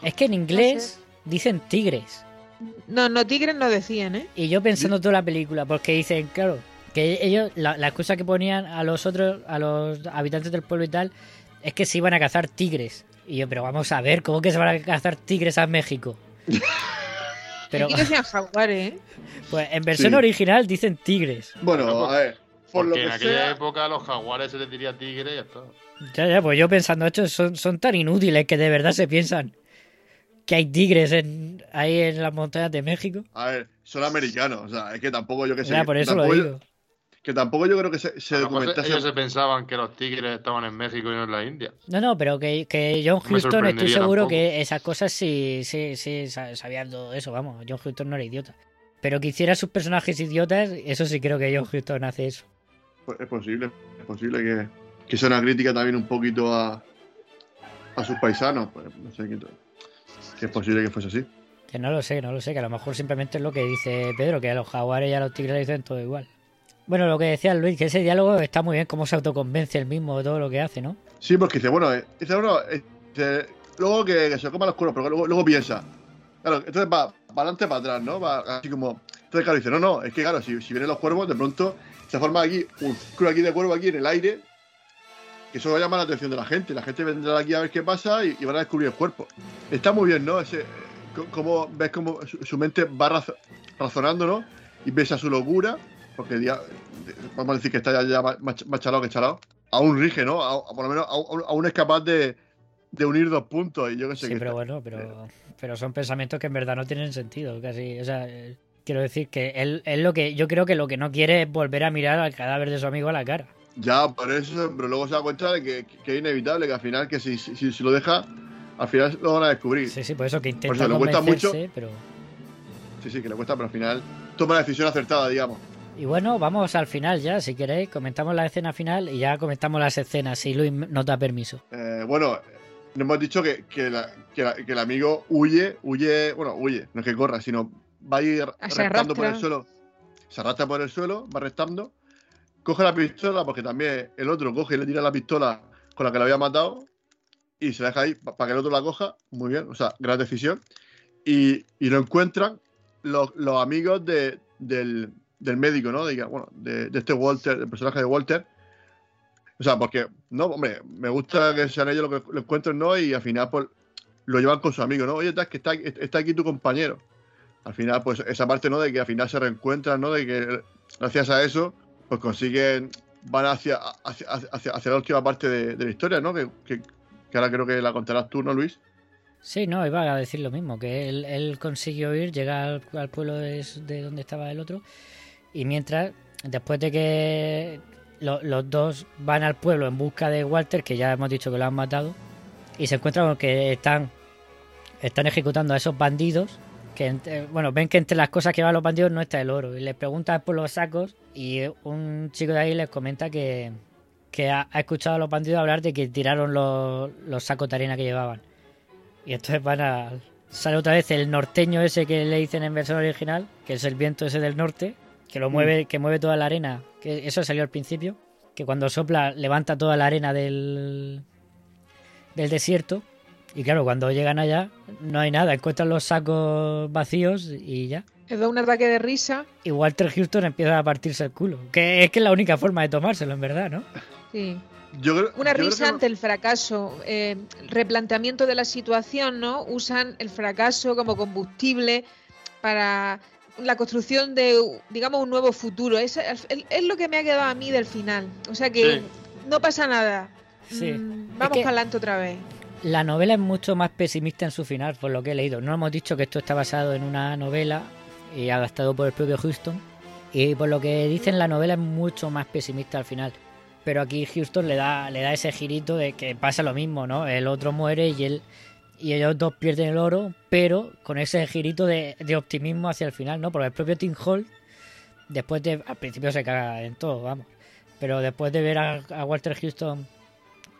A: Es que en inglés dicen tigres.
C: No, no, tigres no decían, ¿eh?
A: Y yo pensando toda la película, porque dicen, claro, que ellos, la, la excusa que ponían a los otros, a los habitantes del pueblo y tal, es que se iban a cazar tigres. Y yo, pero vamos a ver, ¿cómo que se van a cazar tigres a México? Pero,
C: Aquí decían jaguares, ¿eh?
A: pues en versión
B: Sí.
A: original dicen tigres.
B: Bueno, a ver, por lo
D: Porque
B: que
D: en aquella
B: sea,
D: época a los jaguares se les diría tigre y ya está.
A: Ya, ya, pues yo pensando, hecho, son, son tan inútiles que de verdad se piensan que hay tigres en, ahí en las montañas de México.
B: a ver, son americanos, o sea, es que tampoco yo que sé.
A: Ya, por eso lo digo.
B: que tampoco yo creo que se, se
D: lo
B: documentase.
D: ellos se pensaban que los tigres estaban en México y no en la India.
A: No, no, pero que, que John Houston estoy seguro
D: tampoco.
A: que esas cosas sí, sí, sí, sa- sabían todo eso, vamos. John Houston no era idiota. Pero que hiciera sus personajes idiotas, eso sí creo que John Houston hace eso.
B: Pues es posible, es posible que, que sea una crítica también un poquito a, a sus paisanos. Pues, no sé, que, que es posible que fuese así.
A: Que no lo sé, no lo sé, que a lo mejor simplemente es lo que dice Pedro, que a los jaguares y a los tigres le dicen todo igual. Bueno, lo que decía Luis, que ese diálogo está muy bien, cómo se autoconvence el mismo de todo lo que hace, ¿no?
B: Sí, porque dice, bueno, eh, dice, bueno, eh, dice, luego que, que se coma los cuernos, pero luego, luego piensa. Claro, entonces va para adelante, para atrás, ¿no? Va así como. Entonces, claro, dice, no, no, es que claro, si, si vienen los cuervos, de pronto se forma aquí un aquí de cuervo aquí en el aire, que eso va a llamar la atención de la gente. La gente vendrá aquí a ver qué pasa y, y van a descubrir el cuerpo. Está muy bien, ¿no? Ese, eh, como ves como su, mente va razo- razonando, ¿no? Y pese a su locura, porque ya, vamos a decir que está ya, ya más, más chalado que chalado, aún rige, ¿no? A- a- por lo menos aún, aún es capaz de, de unir dos puntos y yo qué sé
A: Sí, pero
B: está-
A: bueno, pero, pero son pensamientos que en verdad no tienen sentido, casi. O sea, eh, quiero decir que él, él lo que, yo creo que lo que no quiere es volver a mirar al cadáver de su amigo a la cara.
B: Ya, por eso, pero luego se da cuenta de que, que es inevitable, que al final, que si, si, si lo deja, al final lo van a descubrir.
A: Sí, sí, por eso que
B: Por
A: intenta
B: eso le cuesta mucho.
A: pero...
B: Sí, sí, que le cuesta, pero al final toma la decisión acertada, digamos.
A: Y bueno, vamos al final ya, si queréis, comentamos la escena final y ya comentamos las escenas, si Luis no da permiso.
B: Eh, bueno, nos hemos dicho que, que, la- que la- que el amigo huye, huye, bueno, huye, no es que corra, sino va a ir
C: se
B: restando por el suelo. Se arrastra por el suelo, va restando. Coge la pistola, porque también el otro coge y le tira la pistola con la que lo había matado. Y se deja ahí para que el otro la coja. Muy bien, o sea, gran decisión. Y, y lo encuentran los, los amigos de- del, del médico, ¿no? Diga, bueno, de, de este Walter, el personaje de Walter. O sea, porque, no, hombre, me gusta que sean ellos los que lo encuentren, ¿no? Y al final, pues, lo llevan con su amigo, ¿no? Oye, que está, está aquí tu compañero. Al final, pues esa parte, ¿no? De que al final se reencuentran, ¿no? De que gracias a eso, pues consiguen, van hacia, hacia, hacia, hacia la última parte de, de la historia, ¿no? Que, que, ahora creo que la contarás tú, ¿no, Luis?
A: Sí, no, iba a decir lo mismo, que él, él consiguió ir, llegar al, pueblo de, de, donde estaba el otro, y mientras, después de que lo, los dos van al pueblo en busca de Walter, que ya hemos dicho que lo han matado, y se encuentran con que están, están ejecutando a esos bandidos, que eh, bueno, ven que entre las cosas que van los bandidos no está el oro, y les preguntan por los sacos, y un chico de ahí les comenta que, que ha, ha escuchado a los bandidos hablar de que tiraron los, los sacos de arena que llevaban. Y entonces van a. Sale otra vez el norteño ese que le dicen en versión original, que es el viento ese del norte, que lo mueve, mm. que mueve toda la arena. Que eso salió al principio. Que cuando sopla levanta toda la arena del. del desierto. Y claro, cuando llegan allá, no hay nada, encuentran los sacos vacíos y ya.
C: Les da un ataque de risa.
A: Y Walter Houston empieza a partirse el culo. Que es que es la única forma de tomárselo, en verdad, ¿no?
C: Sí.
B: Yo creo,
C: Una
B: yo
C: risa
B: creo
C: ante el fracaso, eh, replanteamiento de la situación, ¿no? Usan el fracaso como combustible para la construcción de, digamos, un nuevo futuro. Es, es, es lo que me ha quedado a mí del final. O sea que
D: Sí.
C: no pasa nada.
A: Sí.
C: Mm,
A: Es
C: vamos
A: que-
C: para adelante otra vez.
A: La novela es mucho más pesimista en su final, por lo que he leído. No hemos dicho que esto está basado en una novela y adaptado por el propio Houston. Y por lo que dicen, la novela es mucho más pesimista al final. Pero aquí Houston le da, le da ese girito de que pasa lo mismo, ¿no? El otro muere y él y ellos dos pierden el oro, pero con ese girito de, de optimismo hacia el final, ¿no? Porque el propio Tim Hall, después de. Al principio se caga en todo, vamos. Pero después de ver a, a Walter Houston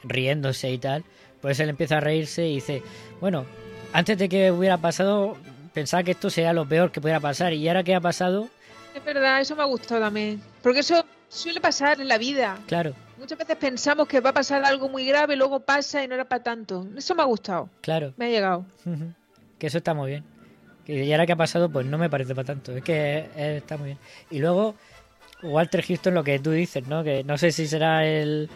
A: riéndose y tal, pues él empieza a reírse y dice, bueno, antes de que hubiera pasado, pensaba que esto sería lo peor que pudiera pasar. Y ahora que ha pasado,
C: Es verdad, eso me ha gustado también. Porque eso suele pasar en la vida.
A: claro,
C: Muchas veces pensamos que va a pasar algo muy grave, luego pasa y no era para tanto. Eso me ha gustado.
A: claro.
C: Me ha llegado.
A: Que eso está muy bien. Que y ahora que ha pasado, pues no me parece para tanto. Es que eh, está muy bien. Y luego, Walter Houston, lo que tú dices, ¿no? Que no sé si será el,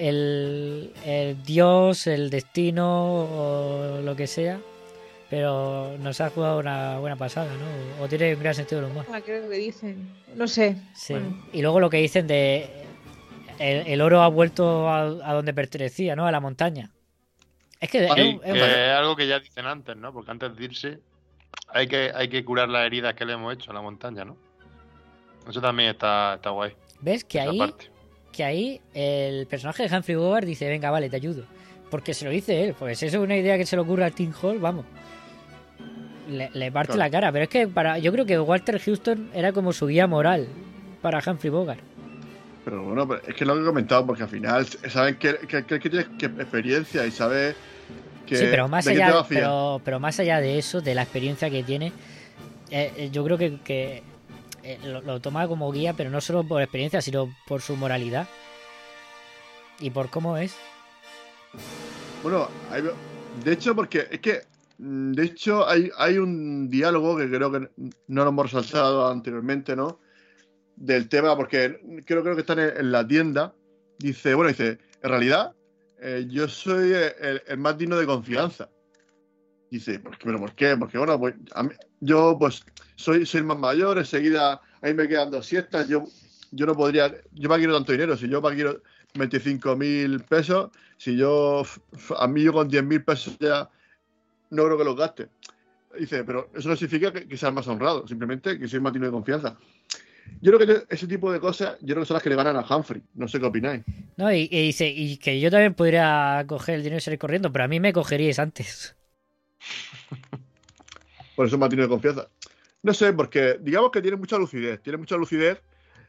A: el, el dios, el destino o lo que sea. Pero nos ha jugado una buena pasada, ¿no? O tiene un gran sentido del humor.
C: Ah, creo que dicen. No sé.
A: Sí.
C: Bueno.
A: Y luego lo que dicen de. El, el oro ha vuelto a, a donde pertenecía, ¿no? A la montaña. Es que es,
B: Sí,
A: un- es un-
D: Que es algo que ya dicen antes, ¿no? Porque antes de irse hay que, hay que curar las heridas que le hemos hecho a la montaña, ¿no? Eso también está, está guay.
A: ¿Ves? Que ahí,
D: parte.
A: Que ahí el personaje de Humphrey Bogart dice, venga, vale, te ayudo. Porque se lo dice él, pues eso es una idea que se le ocurre al Tim Hall, vamos. Le, le parte
B: Claro.
A: la cara, pero es que para yo creo que Walter Houston era como su guía moral para Humphrey Bogart.
B: Pero bueno, es que es lo que he comentado, porque al final saben que, que, que, que tienes experiencia y sabes que.
A: sí, pero más allá,
B: a
A: pero, pero más allá de eso, de la experiencia que tiene, eh, eh, yo creo que, eh, lo, toma como guía, pero no solo por experiencia, sino por su moralidad y por cómo es.
B: Bueno, de hecho, porque es que. mm, De hecho, hay, hay un diálogo que creo que no lo hemos resaltado anteriormente, ¿no? Del tema, porque creo, creo que están en, la tienda. Dice, bueno, dice, en realidad, eh, yo soy el más digno de confianza. Dice. ¿pero por qué? Porque, bueno, pues mí- yo pues soy, soy más mayor, enseguida a mí me quedan dos siestas, yo, yo no podría, yo para quiero tanto dinero, si yo para quiero 25 mil pesos, si yo, a mí yo con 10 mil pesos ya no creo que los gaste. Dice, pero eso no significa que, que seas más honrado, simplemente que soy más digno de confianza. Yo creo que ese tipo de cosas, yo creo que son las que le ganan a Humphrey. No sé qué opináis.
A: No, y, y dice, y que yo también podría coger el dinero y salir corriendo, pero a mí me cogeríais antes.
B: Por eso digno de confianza. No sé, porque digamos que tiene mucha lucidez. Tiene mucha lucidez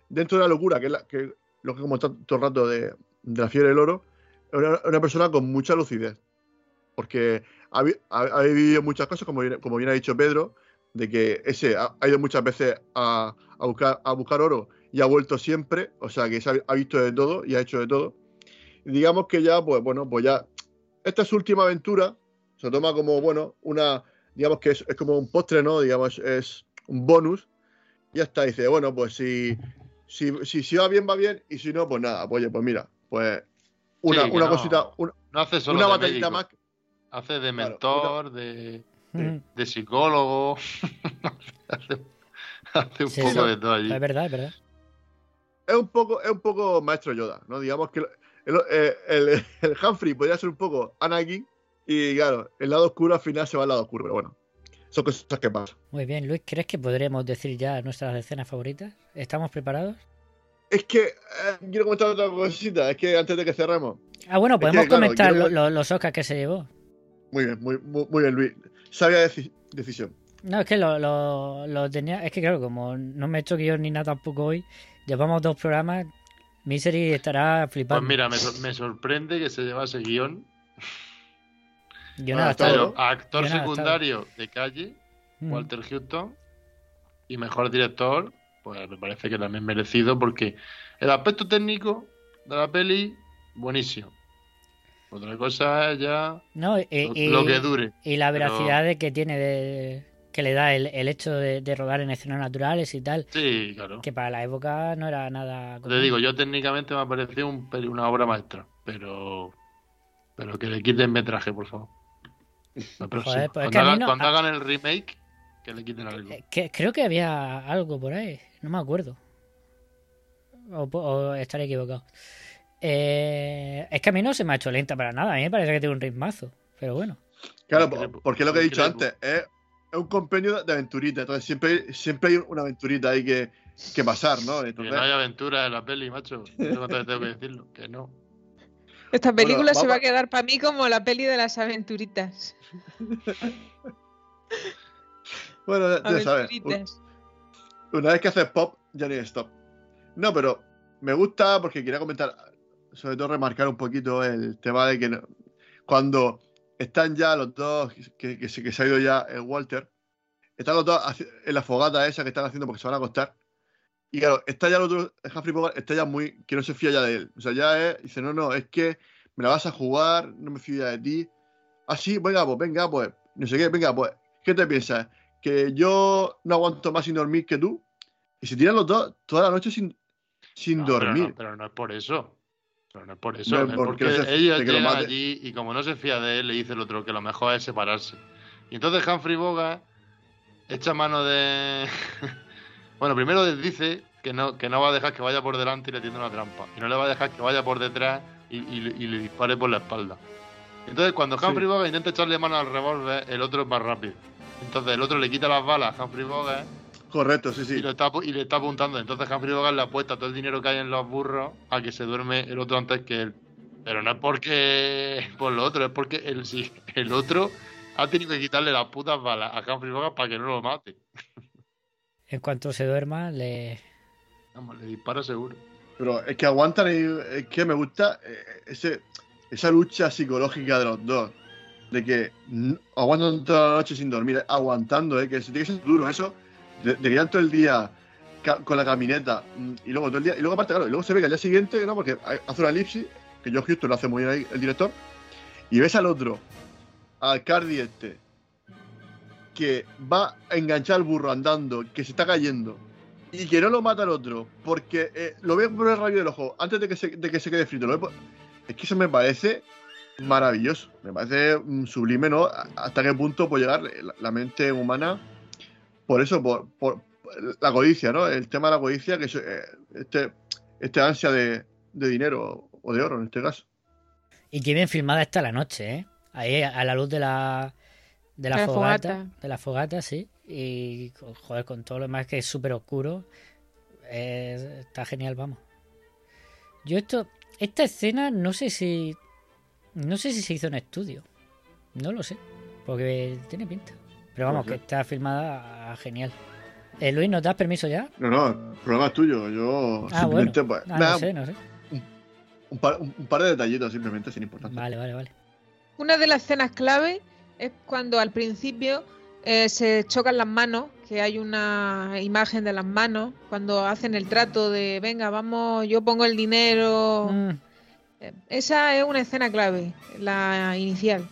B: dentro de la locura, que es la, que, lo que hemos todo el rato de, de la fiebre del oro. Es una, persona con mucha lucidez. Porque ha, vi- ha- ha vivido muchas cosas, como, bien- ha dicho Pedro, de que ese ha, ha ido muchas veces a, buscar, oro y ha vuelto siempre. O sea, que se ha, visto de todo y ha hecho de todo. Digamos que ya, pues bueno, pues ya. Esta es su última aventura. Se toma como, bueno, una. Digamos que es, es como un postre, ¿no? Digamos, es un bonus. Y ya está. Dice, bueno, pues si, si, si, si va bien, va bien. Y si no, pues nada. Pues, oye, pues mira, pues una,
D: Sí,
B: una
D: no-
B: cosita, una,
D: No hace solo
B: una batallita
D: médico.
B: más.
D: Hace de
B: Claro,
D: mentor, de, de psicólogo. hace, hace un
A: Sí,
D: poco de todo allí.
A: Es verdad, es verdad.
B: Es un poco, es un poco maestro Yoda, ¿no? Digamos que el, el, el- el Humphrey podría ser un poco Anakin y claro, el lado oscuro al final se va al lado oscuro, pero bueno, son cosas que pasan.
A: Muy bien, Luis, ¿crees que podremos decir ya nuestras escenas favoritas? ¿Estamos preparados?
B: Es que eh, quiero comentar otra cosita, es que antes de que cerremos,
A: Ah, bueno,
B: que,
A: podemos
B: claro,
A: comentar
B: quiero-
A: lo- lo- los Oscars que se llevó.
B: muy bien, muy, muy, muy bien Luis, sabia deci- decisión.
A: No, es que lo, lo- lo tenía. Es que, claro, como no me he hecho guion ni nada tampoco hoy, llevamos dos programas. Misery estará
D: Pues
A: flipando.
D: mira, me, sor- me sorprende que se llevase guion.
A: Yo
B: Ah,
A: nada,
B: todo,
A: estaba-
B: ¿no?
D: Pero actor secundario de calle,
A: Mm.
D: Walter Houston. Y mejor director, pues me parece que también merecido porque el aspecto técnico de la peli, buenísimo. Otra cosa es ya
A: No, y,
D: lo,
A: y-
D: lo que dure.
A: y la
D: pero-
A: veracidad de que tiene de, que le da el, el hecho de, de rodar en escenas naturales y tal,
D: Sí, claro.
A: que para la época no era nada.
D: Te
A: común.
D: digo, yo técnicamente me ha parecido un una obra maestra, pero pero que le quiten metraje, por favor. La próxima.
A: Joder, pues es
D: cuando hagan,
A: no-
D: cuando hagan el remake, que le quiten algo.
A: Eh, que- creo que había algo por ahí, no me acuerdo. O, o estaré equivocado. Eh, es que a mí no se me ha hecho lenta para nada, a mí me parece que tiene un ritmazo, pero bueno.
B: Claro, porque lo que he dicho antes, es, un compendio de aventurita, entonces siempre, siempre hay una aventurita ahí que, que pasar, ¿no?
D: Que no hay aventura en la peli, macho. No tengo que decirlo. Que no.
C: Esta película
B: Bueno,
C: se va a quedar para mí como la peli de las aventuritas.
B: bueno, ya- ya sabes. Una vez que haces pop, ya ni stop. No, pero me gusta porque quería comentar, sobre todo remarcar un poquito el tema de que no- cuando están ya los dos, que, que se, que se ha ido ya el Walter, están los dos en la fogata esa que están haciendo porque se van a acostar. Y claro, está ya el otro, Humphrey Bogart está ya muy, que no se fía ya de él. O sea, ya es, dice, no, no, es que me la vas a jugar, no me fío ya de ti. Ah, sí, venga, pues, venga, pues, no sé qué, venga, pues, ¿qué te piensas? Que yo no aguanto más sin dormir que tú. Y se tiran los dos toda la noche sin, sin
D: No, pero
B: dormir.
D: no, pero no es por eso. Pero no es por eso.
B: No es
D: es
B: porque
D: porque
B: no se-
D: ellos
B: de que lo
D: llegan
B: mate.
D: allí y como no se fía de él, le dice el otro que lo mejor es separarse. Y entonces Humphrey Bogart echa mano de. bueno, primero les dice que no, que no va a dejar que vaya por delante y le tiende una trampa. Y no le va a dejar que vaya por detrás y, y le- y le dispare por la espalda. Entonces, cuando
B: Sí.
D: Humphrey Bogart intenta echarle mano al revólver, el otro es más rápido. Entonces, el otro le quita las balas a Humphrey Bogart
B: Correcto, sí,
D: y,
B: sí.
D: lo está, apu- y le está apuntando. Entonces Humphrey Bogart le apuesta todo el dinero que hay en los burros a que se duerme el otro antes que él. Pero no es porque por lo otro, es porque el, sí, el otro ha tenido que quitarle las putas balas a Humphrey Bogart para que no lo mate.
A: En cuanto se duerma, le.
D: Vamos, le dispara seguro.
B: Pero es que aguantan y es que me gusta eh, ese, esa lucha psicológica de los dos. De que aguantan toda la noche sin dormir, aguantando, ¿eh? que se tiene que ser duro eso. De, de que ya todo el día con la camineta mm, y luego todo el día. Y luego, aparte, claro, y luego se ve que al día siguiente, ¿no? Porque hace una elipsis, que Joe Houston lo hace muy bien ahí, el director. Y ves al otro, al Cardi este, que va a enganchar al burro andando, que se está cayendo, y que no lo mata al otro, porque eh, lo ve por el rayo del ojo, antes de que se, de que se quede frito. Es que eso me parece maravilloso, me parece mm, sublime, ¿no? A- Hasta qué punto puede llegar la, mente humana, por eso, por, la codicia, ¿no? El tema de la codicia, que es eh, este, este ansia de, de dinero o de oro en este caso.
A: Y bien filmada está la noche, ¿eh? Ahí a la luz de la. De la,
C: De
A: fogata,
C: fogata.
A: De la fogata, sí. Y joder, con todo lo demás que es súper oscuro. eh, está genial, vamos. Yo esto. Esta escena no sé si. No sé si se hizo en estudio. No lo sé. Porque tiene pinta. Pero vamos,
B: Pues
A: que está filmada genial. Eh, Luis, ¿nos das permiso ya?
B: No, no, el problema es tuyo. Yo
A: Ah,
B: simplemente,
A: bueno.
B: pues,
A: Ah,
B: nada,
A: no sé, no sé.
B: un, par, un- un par de detallitos simplemente sin importancia.
A: Vale, vale, vale.
C: Una de las escenas clave es cuando al principio eh, se chocan las manos, que hay una imagen de las manos, cuando hacen el trato de, venga, vamos, yo pongo el dinero.
A: Mm,
C: Eh, Esa es una escena clave, la inicial,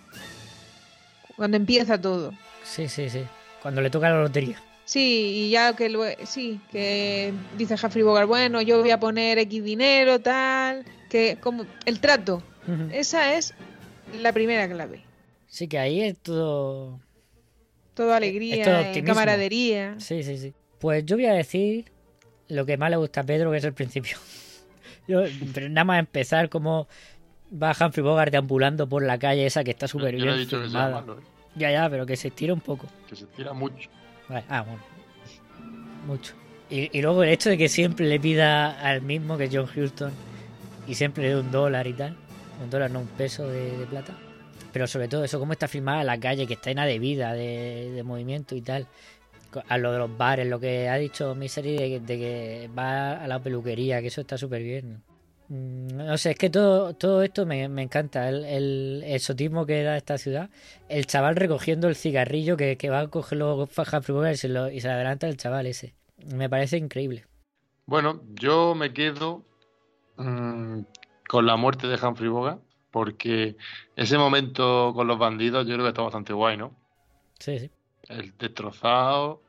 C: cuando empieza todo.
A: sí, sí, sí. Cuando le toca la lotería.
C: Sí, y ya que lue- sí, que dice Humphrey Bogart, bueno, yo voy a poner X dinero, tal, que como el trato, esa es la primera clave.
A: Sí, que ahí es todo.
C: Alegría,
A: es todo
C: eh,
A: optimismo.
C: camaradería.
A: Sí, sí, sí. Pues yo voy a decir lo que más le gusta a Pedro, que es el principio. Yo, pero nada más empezar, como va Humphrey Bogart deambulando por la calle esa que está súper
D: he
A: bien
D: dicho que sea
A: filmada.
D: malo, ¿eh?
A: Ya, ya, pero que se estira un poco.
D: que se tira mucho.
A: Vale, Ah, bueno. Mucho. Y, y luego el hecho de que siempre le pida al mismo que John Huston y siempre le dé un dólar y tal. Un dólar, no un peso de, de plata. Pero sobre todo eso, cómo está filmada la calle, que está llena de vida, de, movimiento y tal. A lo de los bares, lo que ha dicho Misery de, que- va a la peluquería, que eso está súper bien. Mm, No sé, es que todo, todo esto me, me encanta. El, exotismo que da esta ciudad. El chaval recogiendo el cigarrillo que, que va a coger luego Bogart y se, lo, y se adelanta el chaval ese. Me parece increíble.
D: Bueno, yo me quedo mm, con la muerte de Humphrey Bogart, porque ese momento con los bandidos yo creo que está bastante guay, ¿no?
A: Sí, sí.
D: El destrozado,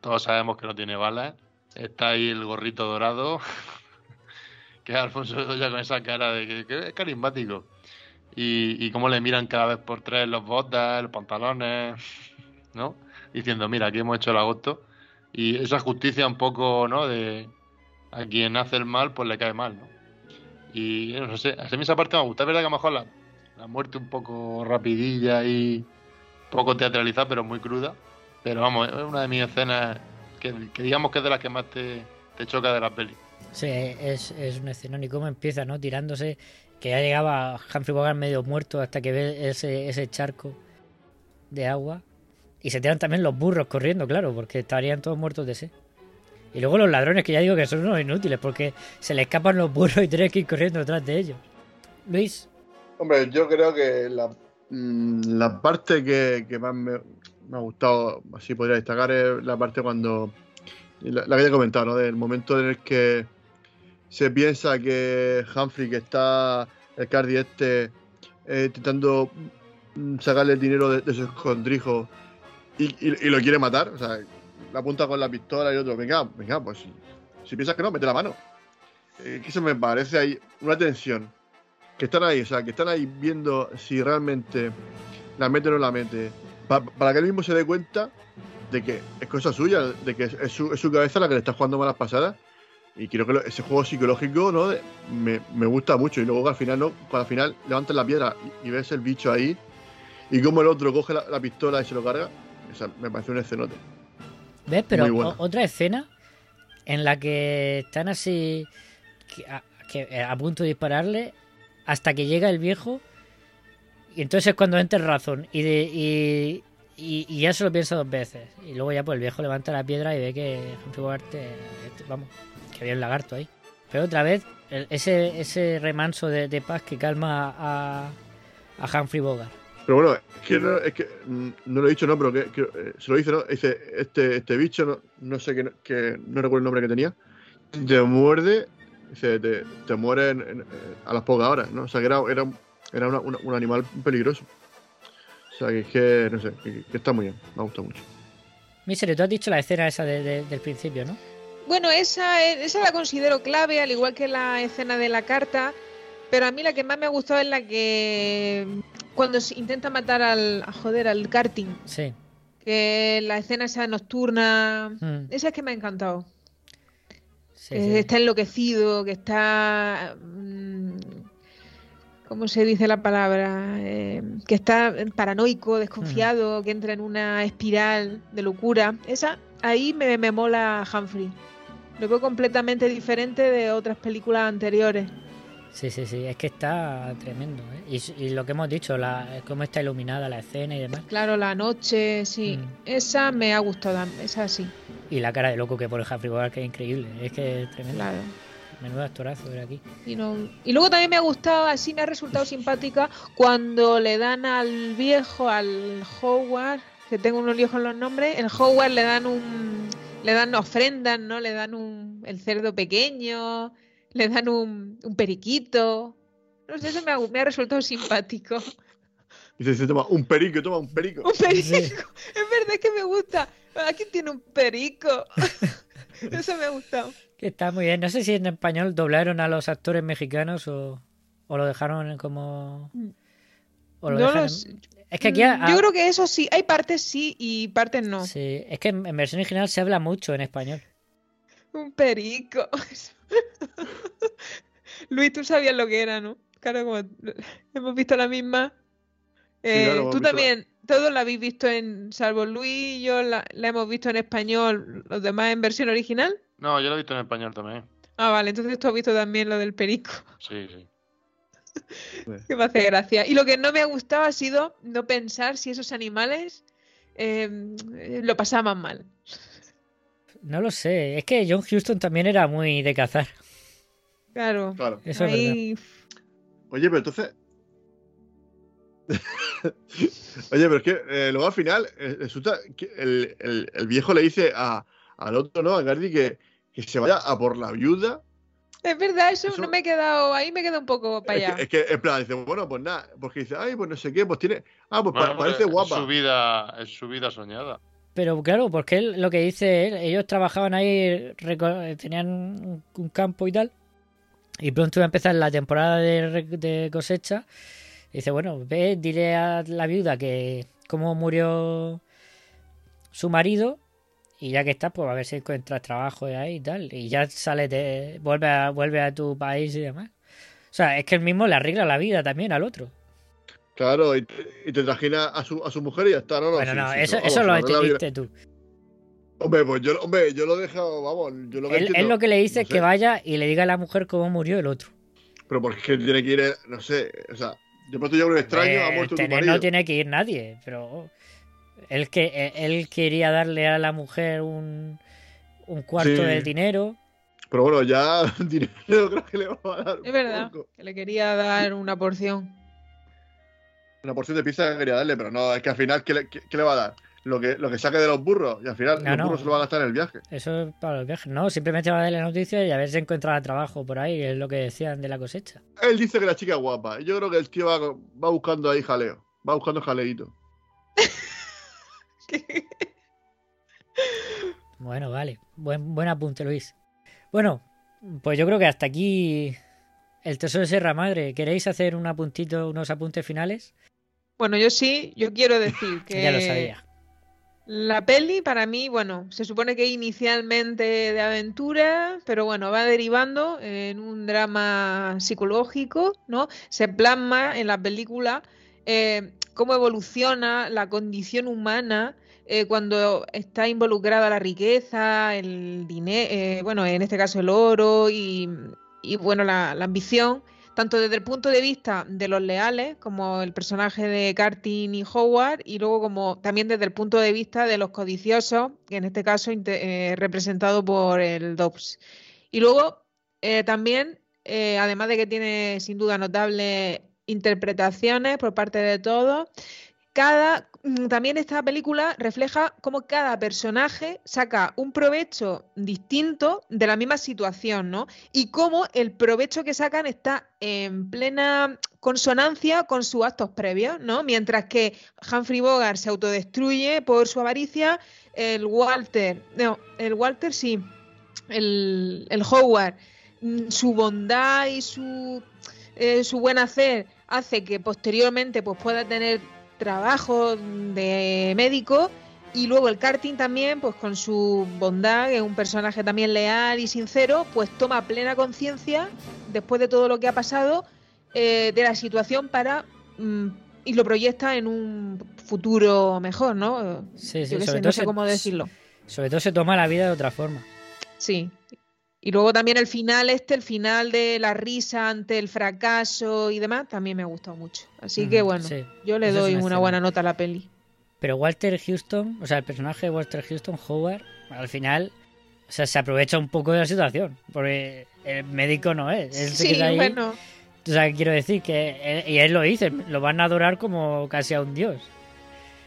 D: todos sabemos que no tiene balas, está ahí el gorrito dorado, que es Alfonso Bedoya con esa cara de que, que es carismático. Y, y cómo le miran cada vez por tres los botas, los pantalones, ¿no? Diciendo, mira, aquí hemos hecho el agosto. Y esa justicia un poco, ¿no? De a quien hace el mal, pues le cae mal, ¿no? Y no sé, a mí esa parte me gusta. Es verdad que a lo mejor la, la muerte un poco rapidilla y poco teatralizada, pero muy cruda. Pero vamos, es una de mis escenas que, digamos que es de las que más te, te choca de la peli.
A: Sí, es, es un escenón y cómo empieza, ¿no? Tirándose, que ya llegaba Humphrey Bogart medio muerto hasta que ve ese, ese charco de agua. Y se tiran también los burros corriendo, claro, porque estarían todos muertos de sed. Y luego los ladrones, que ya digo que son unos inútiles, porque se le escapan los burros y tienes que ir corriendo detrás de ellos. Luis,
B: Hombre, yo creo que la, mm, la parte que, que más me, ha gustado, así podría destacar, es la parte cuando. La, la que ya he comentado, ¿no? Del momento en el que se piensa que Humphrey, que está el Cardi este, eh, intentando mm, sacarle el dinero de, de su escondrijo y, y- y lo quiere matar, o sea, la apunta con la pistola y otro, venga, venga, pues si, piensas que no, mete la mano. Eh, que eso me parece ahí una tensión que están ahí, o sea, que están ahí viendo si realmente la mete o no la mete, pa- para que él mismo se dé cuenta de que es cosa suya, de que es, su, es su cabeza la que le está jugando malas pasadas. Y creo que ese juego psicológico ¿no? Me, me gusta mucho. Y luego que al final, ¿no? cuando al final levantas la piedra y, y ves el bicho ahí, y como el otro coge la, la pistola y se lo carga, o sea, me parece un escenote.
A: ¿Ves? Pero otra escena en la que están así que a, que- eh, a punto de dispararle hasta que llega el viejo y entonces es cuando entra en razón y, de, y, y- y ya se lo piensa dos veces. Y luego ya pues el viejo levanta la piedra y ve que Humphrey Bogart eh, este, vamos que había un lagarto ahí. Pero otra vez el- ese ese remanso de, de paz que calma a, a Humphrey Bogart
B: Pero bueno, es que no, es que, mm, no lo he dicho, no, pero que, que, eh, se lo dice, ¿no? Dice, este, este bicho, no, no sé qué, que no recuerdo el nombre que tenía, te muerde, dice, te, te muere en- en- eh, a las pocas horas, ¿no? O sea, que era, era, era una- una- un animal peligroso. O sea, que es que, no sé, que, que está muy bien, me gusta mucho.
A: Misery, tú has dicho la escena esa de- de- del principio, ¿no?
C: Bueno, esa, es- esa la considero clave, al igual que la escena de la carta, pero a mí la que más me ha gustado es la que cuando se intenta matar al, a joder, al karting,
A: Sí.
C: que la escena esa nocturna,
A: Mm,
C: esa es que me ha encantado.
A: sí,
C: que
A: sí.
C: está enloquecido, que está... mm, ¿Cómo se dice la palabra? Eh, que está paranoico, desconfiado, que entra en una espiral de locura. Esa, ahí me, me mola Humphrey. Lo veo completamente diferente de otras películas anteriores.
A: Sí, sí, sí, es que está tremendo. ¿eh? Y, lo que hemos dicho, la, cómo está iluminada la escena y demás.
C: Claro, la noche, sí.
A: Mm.
C: Esa me ha gustado, esa sí.
A: Y la cara de loco que pone Humphrey Bogart, que es increíble. Es que es tremendo.
C: Claro.
A: Menudo actorazo de aquí.
C: Y, no- y luego también me ha gustado, así me ha resultado simpática, cuando le dan al viejo, al Howard, que tengo unos líos con los nombres, el Howard le dan un le dan ofrendas, ¿no? Le dan un el cerdo pequeño, le dan un, un periquito. No sé, eso me ha, me ha resultado simpático.
B: Dice, dice, toma un perico, toma un perico.
C: Un perico. Es verdad que me gusta. Aquí tiene un perico. Eso me ha gustado.
A: Que está muy bien. No sé si en español doblaron a los actores mexicanos o, o lo dejaron como. O lo
C: No sé.
A: Es que aquí. ha-
C: Yo creo que eso sí, hay partes sí y partes no.
A: Sí, es que en, en versión original se habla mucho en español.
C: Un perico. Luis, tú sabías lo que era, ¿no? Claro, como hemos visto la misma. Eh,
B: claro,
C: tú también, todos la habéis visto en, salvo Luis y yo, la, la hemos visto en español, los demás en versión original.
D: No, yo lo he visto en español también.
C: Ah, vale, entonces tú has visto también lo del perico,
D: Sí, sí.
C: que me hace gracia. Y lo que no me ha gustado ha sido no pensar si esos animales eh, lo pasaban mal.
A: No lo sé. Es que John Houston también era muy de cazar.
C: Claro,
B: Claro.
A: Eso es
C: ahí
B: Oye, pero entonces. Oye, pero es que eh, luego al final eh, resulta que el, el- el viejo le dice a, al otro, ¿no? A Gardi que, que se vaya a por la viuda.
C: Es verdad, eso,
B: Eso-
C: no me he quedado, ahí me he quedado un poco para
B: Es
C: allá.
B: que, es que, en plan, dice, bueno, pues nada, porque dice, ay, pues no sé qué, pues tiene. Ah, pues pa-
D: Bueno,
B: parece
D: es
B: guapa.
D: su vida, es su vida soñada.
A: Pero claro, porque él, lo que dice él, ellos trabajaban ahí, tenían un- campo y tal. Y pronto iba a empezar la temporada de, cosecha. Y dice, bueno, ve, dile a la viuda que cómo murió su marido. Y ya que estás, pues a ver si encuentras trabajo ahí y tal. Y ya sales de. Vuelve a, vuelve a tu país y demás. O sea, es que él mismo le arregla la vida también al otro.
B: Claro, y te, y te trajina a su, a su mujer y ya está, ¿no? no
A: bueno,
B: sí,
A: no,
B: sí,
A: eso,
B: vamos,
A: eso lo entendiste tú.
B: Hombre, pues yo, hombre, yo lo he dejado, vamos, yo lo que
A: Él, él lo que le dice
B: no
A: es
B: sé,
A: que vaya y le diga a la mujer cómo murió el otro.
B: Pero porque tiene que ir, no sé, o sea, de pronto yo un extraño,
A: Eh,
B: ha muerto tu
A: tener
B: marido.
A: no tiene que ir nadie, pero él que eh, él quería darle a la mujer un, un cuarto
B: Sí.
A: del dinero.
B: Pero bueno, ya dinero creo que le va a dar.
C: Es verdad,
B: poco.
C: que le quería dar una porción.
B: Una porción de pizza que quería darle, pero no, es que al final, ¿qué le, qué- qué le va a dar? Lo que, lo que saque de los burros, y al final
A: No,
B: los
A: no.
B: burros se lo va a gastar en el viaje.
A: Eso es para los viajes. No, simplemente va a darle la noticia y a ver si encuentra trabajo por ahí, es lo que decían de la cosecha.
B: Él dice que la chica es guapa, y yo creo que el tío va, va buscando ahí jaleo, va buscando jaleito.
A: Bueno, vale. Buen, buen apunte, Luis. Bueno, pues yo creo que hasta aquí el tesoro de Sierra Madre. ¿Queréis hacer un apuntito, unos apuntes finales?
C: Bueno, yo sí, yo quiero decir que
A: Ya lo sabía.
C: la peli para mí, bueno, se supone que inicialmente de aventura, pero bueno, va derivando en un drama psicológico, ¿no? Se plasma en la película eh, cómo evoluciona la condición humana eh, cuando está involucrada la riqueza, el dinero, bueno, en este caso el oro y, y, bueno, la, la ambición, tanto desde el punto de vista de los leales, como el personaje de Cartin y Howard, y luego como también desde el punto de vista de los codiciosos, que en este caso eh, representado por el Dobbs. Y luego eh, también, eh, además de que tiene sin duda notables interpretaciones por parte de todos, cada también esta película refleja cómo cada personaje saca un provecho distinto de la misma situación, ¿no? Y cómo el provecho que sacan está en plena consonancia con sus actos previos, ¿no? Mientras que Humphrey Bogart se autodestruye por su avaricia, el Walter, no, el Walter sí, el, el Howard, mm, su bondad y su, eh, su buen hacer hace que posteriormente pues, pueda tener trabajo de médico y luego el karting también, pues con su bondad, que es un personaje también leal y sincero, pues toma plena conciencia, después de todo lo que ha pasado, eh, de la situación para mm, y lo proyecta en un futuro mejor, ¿no?
A: Sí, sí,
C: Yo
A: sobre
C: sé,
A: todo
C: no sé
A: se-
C: cómo decirlo.
A: Sobre todo se toma la vida de otra forma.
C: Sí. Y luego también el final este, el final de la risa ante el fracaso y demás, también me ha gustado mucho. Así que bueno,
A: sí.
C: yo le doy
A: una
C: buena nota a la peli.
A: Pero Walter Houston, o sea, el personaje de Walter Houston, Howard, al final, o sea, se aprovecha un poco de la situación. Porque el médico no es. Él se
C: Sí,
A: queda ahí.
C: bueno,
A: O sea, quiero decir que. él- y él lo dice, lo van a adorar como casi a un dios.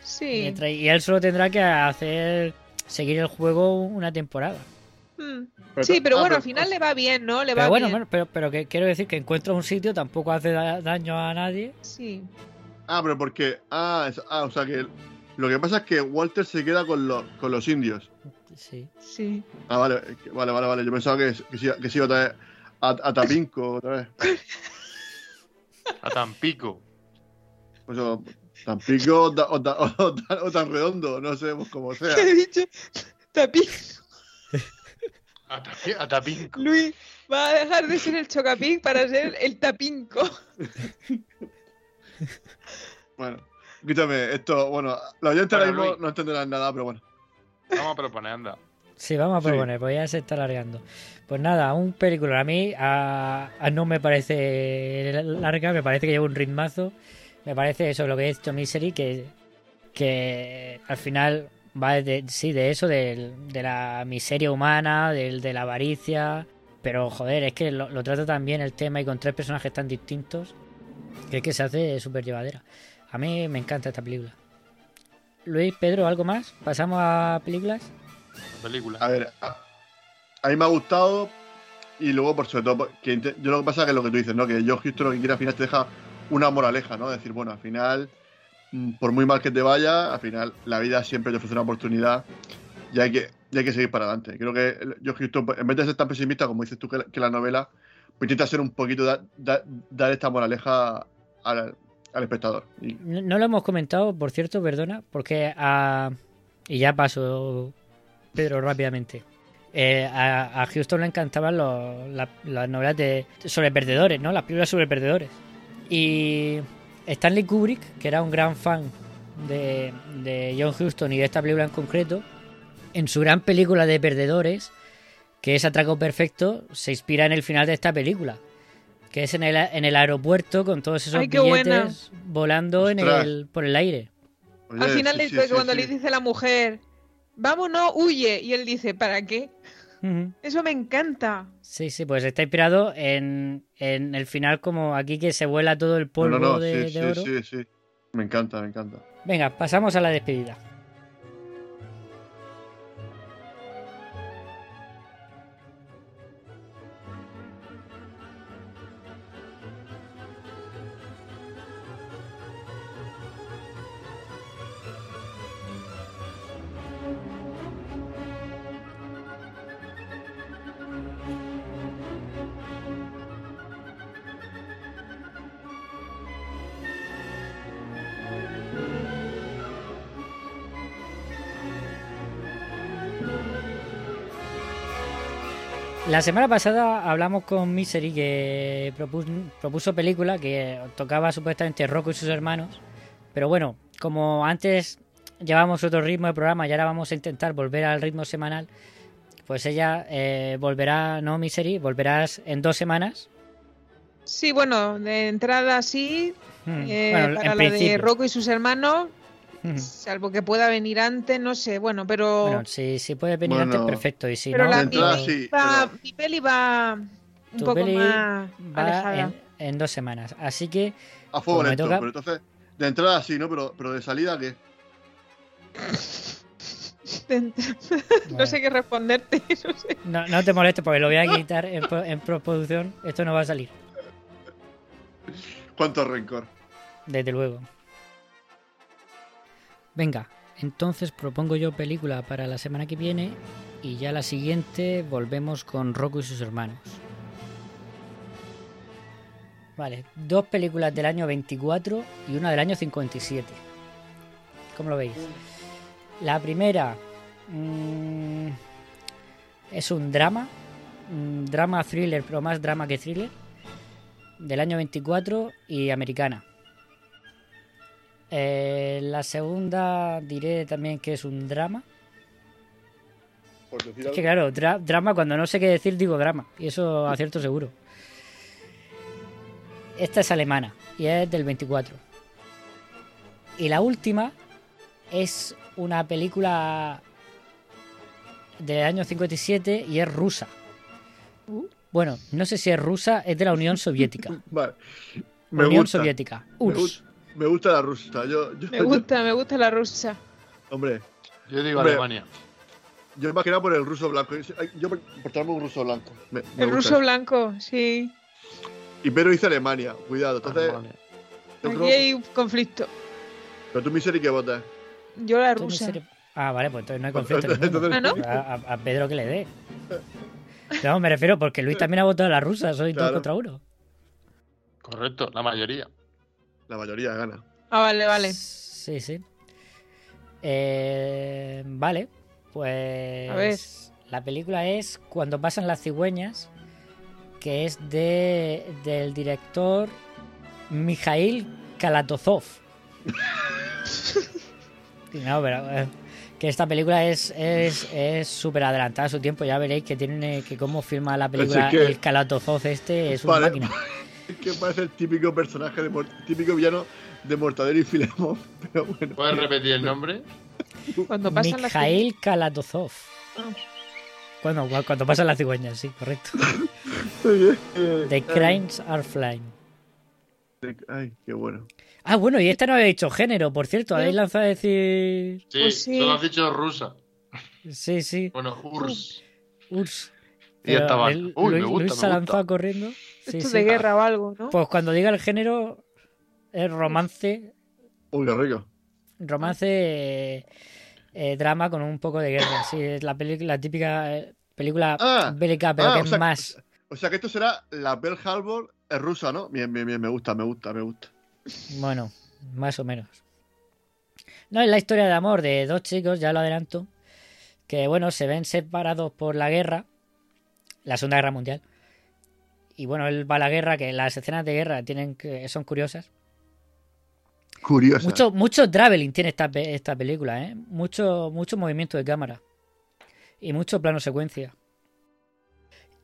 C: sí.
A: Mientras- y él solo tendrá que hacer. seguir el juego una temporada.
C: Mm.
B: Pero-
C: Sí, pero
B: ah,
C: bueno,
B: pero-
C: al final le va bien, ¿no? Le va
A: Pero bueno,
C: bien.
A: bueno, pero, pero que quiero decir que encuentra un sitio, tampoco hace da- daño a nadie.
C: Sí.
B: Ah, pero porque. Ah, es- ah, o sea que. Lo que pasa es que Walter se queda con los, con los indios.
A: Sí.
C: Sí.
B: Ah, vale, vale, vale, vale. Yo pensaba que, que, se, que se iba otra vez a, a Tapinco otra vez.
D: A Tampico.
B: Pues o, ta- o ta- o tan- o tan redondo, no sabemos cómo sea.
C: ¿Qué he dicho?
D: A, tapi- a tapinco.
C: Luis va a dejar de ser el chocapic para ser el tapinco.
B: Bueno, escúchame, esto, bueno, los oyentes ahora mismo
D: Luis.
B: no entenderán nada, pero bueno.
D: Vamos a proponer, anda.
A: Sí, vamos a
B: Sí.
A: proponer, pues ya se está alargando. Pues nada, un película a mí a, a no me parece larga, me parece que lleva un ritmazo. Me parece eso, lo que he dicho Misery, que, que al final va de, sí, de eso, de, la miseria humana, del, de la avaricia. Pero joder, es que lo, lo trata tan bien el tema y con tres personajes tan distintos que es que se hace súper llevadera. A mí me encanta esta película. Luis, Pedro, ¿algo más? ¿Pasamos a películas?
D: Película.
B: A ver, a, a mí me ha gustado y luego, por sobre todo, que yo lo que pasa es que lo que tú dices, ¿no? Que yo justo lo que quiere al final te deja una moraleja, ¿no? Decir, bueno, al final, por muy mal que te vaya, al final la vida siempre te ofrece una oportunidad y hay que, y hay que seguir para adelante. Creo que yo en vez de ser tan pesimista como dices tú que, la- que la novela, pues intenta ser un poquito, da- da- dar esta moraleja al, al espectador. Y-
A: No, no lo hemos comentado, por cierto, perdona, porque a... Y ya paso, Pedro, rápidamente. Eh, a, a Houston le encantaban los- la- las novelas de, sobre perdedores, ¿no? Las películas sobre perdedores. Y Stanley Kubrick, que era un gran fan de, de John Huston y de esta película en concreto, en su gran película de perdedores, que es Atraco Perfecto, se inspira en el final de esta película. Que es en el, en el aeropuerto con todos esos
C: Ay, qué buena.
A: billetes volando en el, por el aire.
B: Oye,
C: Al final,
B: sí, sí,
C: cuando
B: sí.
C: le dice la mujer, vámonos, huye. Y él dice, ¿para qué? Eso me encanta.
A: Sí, sí, pues está inspirado en, en el final como aquí que se vuela todo el polvo
B: no, no,
A: de,
B: sí,
A: de
B: sí,
A: oro.
B: sí, sí. Me encanta, me encanta.
A: Venga, pasamos a la despedida. La semana pasada hablamos con Misery que propus- propuso película que tocaba supuestamente Rocco y sus hermanos. Pero bueno, como antes llevamos otro ritmo de programa y ahora vamos a intentar volver al ritmo semanal, pues ella eh, volverá, no Misery, volverás en dos semanas.
C: Sí, bueno, de entrada sí.
A: Hmm,
C: eh,
A: bueno,
C: para
A: en
C: la de. Rocco y sus hermanos, Salvo que pueda venir antes, no sé. Bueno, pero,
A: Bueno, si, si puede venir
B: Bueno,
A: antes, perfecto. Y si
C: pero
A: no,
C: la,
B: entrada
C: mi-
B: sí,
C: va-
B: pero-
C: mi peli va un
A: tu
C: poco
A: peli
C: más
A: va
C: alejada.
A: en, en dos semanas. Así que
B: A fuego
A: Pues
B: lento,
A: toca-
B: pero entonces, de entrada sí, ¿no? Pero, pero de salida, ¿qué?
A: bueno,
C: no sé qué responderte. No sé.
A: no, no te molestes porque lo voy a quitar en, pro- en postproducción. Esto no va a salir,
B: ¿Cuánto rencor?
A: desde luego. Venga, entonces propongo yo película para la semana que viene y ya la siguiente volvemos con Rocco y sus hermanos. Vale, dos películas del año 24 y una del año 57. ¿Cómo lo veis? La primera mm, es un drama, un drama thriller, pero más drama que thriller, del año 24 y americana. Eh, la segunda diré también que es un drama.
B: Por
A: Es que claro, dra- drama cuando no sé qué decir digo drama. Y eso acierto seguro. Esta es alemana y es del 24. Y la última es una película del año 57 y es rusa. Bueno, no sé si es rusa, es de la Unión Soviética.
B: Vale. Me
A: Unión
B: gusta.
A: Soviética. URSS.
B: Me gusta la rusa. Yo, yo-
C: Me gusta, me gusta la rusa.
B: hombre,
D: Yo digo
B: Hombre,
D: Alemania.
B: yo más que nada por el ruso blanco. Yo por, por traerme un ruso blanco. Me- me
C: El ruso
B: eso.
C: blanco, sí.
B: Y pero dice Alemania. Cuidado. Entonces,
D: Alemania.
C: Aquí hay un conflicto.
B: Pero tú, Misery, ¿qué votas?
C: Yo la rusa.
A: Ah, vale, pues entonces no hay conflicto. ninguno.
B: Entonces-
C: Ah, ¿no?
A: A, Pedro que le dé. No, me refiero porque Luis también ha votado a la rusa, soy dos
B: Claro.
A: contra uno.
D: Correcto, la mayoría.
B: La mayoría gana.
C: Ah, vale, vale.
A: Sí, sí. Eh, vale, pues.
C: A ver.
A: La película es Cuando pasan las cigüeñas, que es de del director Mikhail Kalatozov. No, pero eh, que esta película es es es súper adelantada a su tiempo. Ya veréis que tiene que cómo filma la película
B: que-
A: el Kalatozov este es una
B: Vale.
A: máquina.
B: Es que parece el típico personaje, de típico villano de Mortadelo y Filemón. Pero bueno.
D: ¿Puedes repetir el nombre?
C: Cuando pasan las
A: Mikhail Kalatozov.
C: Ah.
A: Cuando, cuando pasan las cigüeñas, sí, correcto. The Cranes Are Flying.
B: Ay, qué bueno.
A: Ah, bueno, y esta no había dicho género, por cierto. Habéis lanzado a decir.
D: Sí,
C: Pues sí.
D: solo has dicho rusa.
A: Sí, sí.
D: Bueno, URSS.
A: Urs.
D: Y ya estaba. Uy, me
A: Luis,
D: gusta,
A: Luis
D: me
A: se
D: gusta.
A: lanzado corriendo. Sí,
C: Esto
A: sí.
C: de guerra o algo, ¿no?
A: Pues cuando diga el género, es romance.
B: Uy, qué rico.
A: Romance. eh, eh, drama con un poco de guerra. Sí, es la, película, la típica eh, película
B: Ah,
A: bélica, pero
B: ah,
A: que
B: o
A: es
B: sea,
A: más.
B: O sea que esto será la Pearl Harbor es rusa, ¿no? Bien, bien, bien, me gusta, me gusta, me gusta.
A: Bueno, más o menos. No, es la historia de amor de dos chicos, ya lo adelanto, que bueno, se ven separados por la guerra, la Segunda Guerra Mundial. Y bueno, él va a la guerra, que las escenas de guerra tienen que son curiosas.
B: Curiosa.
A: Mucho, mucho traveling tiene esta, esta película, ¿eh? Mucho, mucho movimiento de cámara. Y mucho plano secuencia.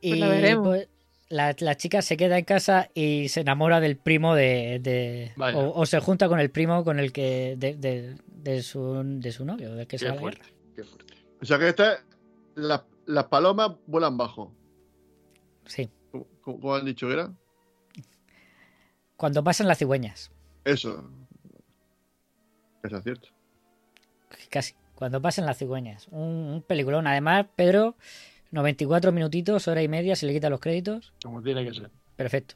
C: Pues
A: Y
C: la veremos.
A: pues, la, la chica se queda en casa y se enamora del primo de. o, o se junta con el primo con el que. de, de- de su, de su novio, del que se va
D: Qué
A: a la guerra.
D: fuerte, qué fuerte.
B: O sea que esta las, las palomas vuelan bajo.
A: Sí.
B: ¿Cómo, han dicho que era?
A: Cuando pasan las cigüeñas.
B: Eso. Eso es cierto.
A: Casi. Cuando pasan las cigüeñas. Un, un peliculón. Además, Pedro, 94 minutitos, hora y media, se le quitan los créditos.
D: Como tiene que ser.
A: Perfecto.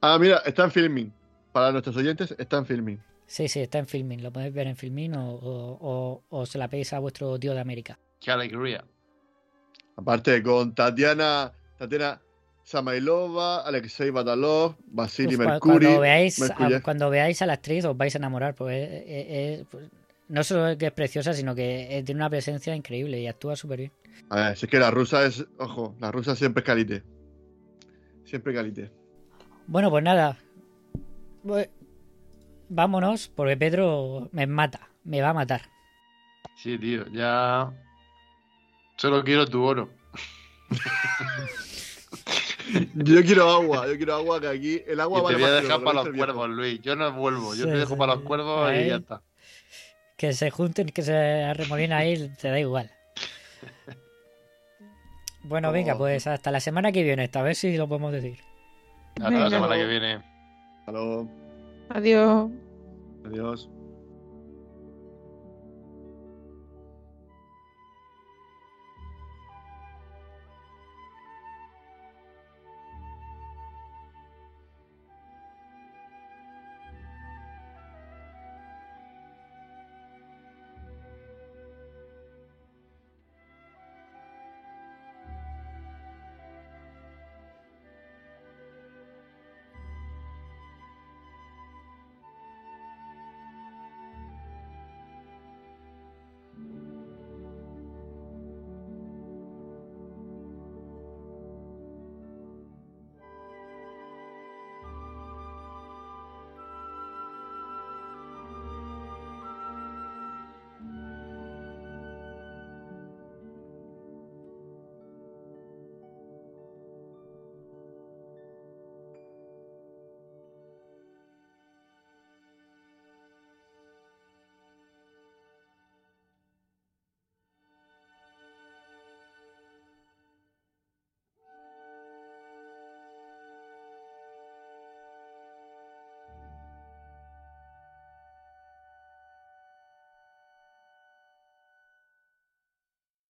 B: Ah, mira, está en filming. Para nuestros oyentes, está en filming.
A: Sí, sí, está en Filmin. Lo podéis ver en Filmin o, o- o- o se la pedís a vuestro tío de América.
D: Qué alegría.
B: Aparte, con Tatiana, Tatiana Samailova, Alexei Batalov, Vasily
A: cua-
B: Mercury.
A: cuando, veáis, a,
B: Mercury.
A: cuando veáis a la actriz os vais a enamorar. Pues, es- es- es- pues, no solo es que es preciosa, sino que tiene una presencia increíble y actúa súper bien.
B: A ver, si es que la rusa es. Ojo, la rusa siempre es calite. Siempre calite.
A: Bueno, pues nada. Pues, vámonos, porque Pedro me mata. Me va a matar.
D: Sí, tío, ya. Solo quiero tu oro.
B: Yo quiero agua, yo quiero agua, que aquí el agua
D: te
B: vale
D: voy a dejar para
B: lo
D: los cuervos, Luis. Yo no vuelvo. Yo
A: Sí,
D: te dejo
A: sí,
D: para los cuervos
A: Ahí.
D: y ya está.
A: Que se junten, que se arremolina ahí, te da igual. Bueno, venga, pues hasta la semana que viene, esta vez si lo podemos decir.
D: Hasta
C: Venga.
D: la semana que viene.
B: Hasta luego.
C: Adiós.
B: Adiós.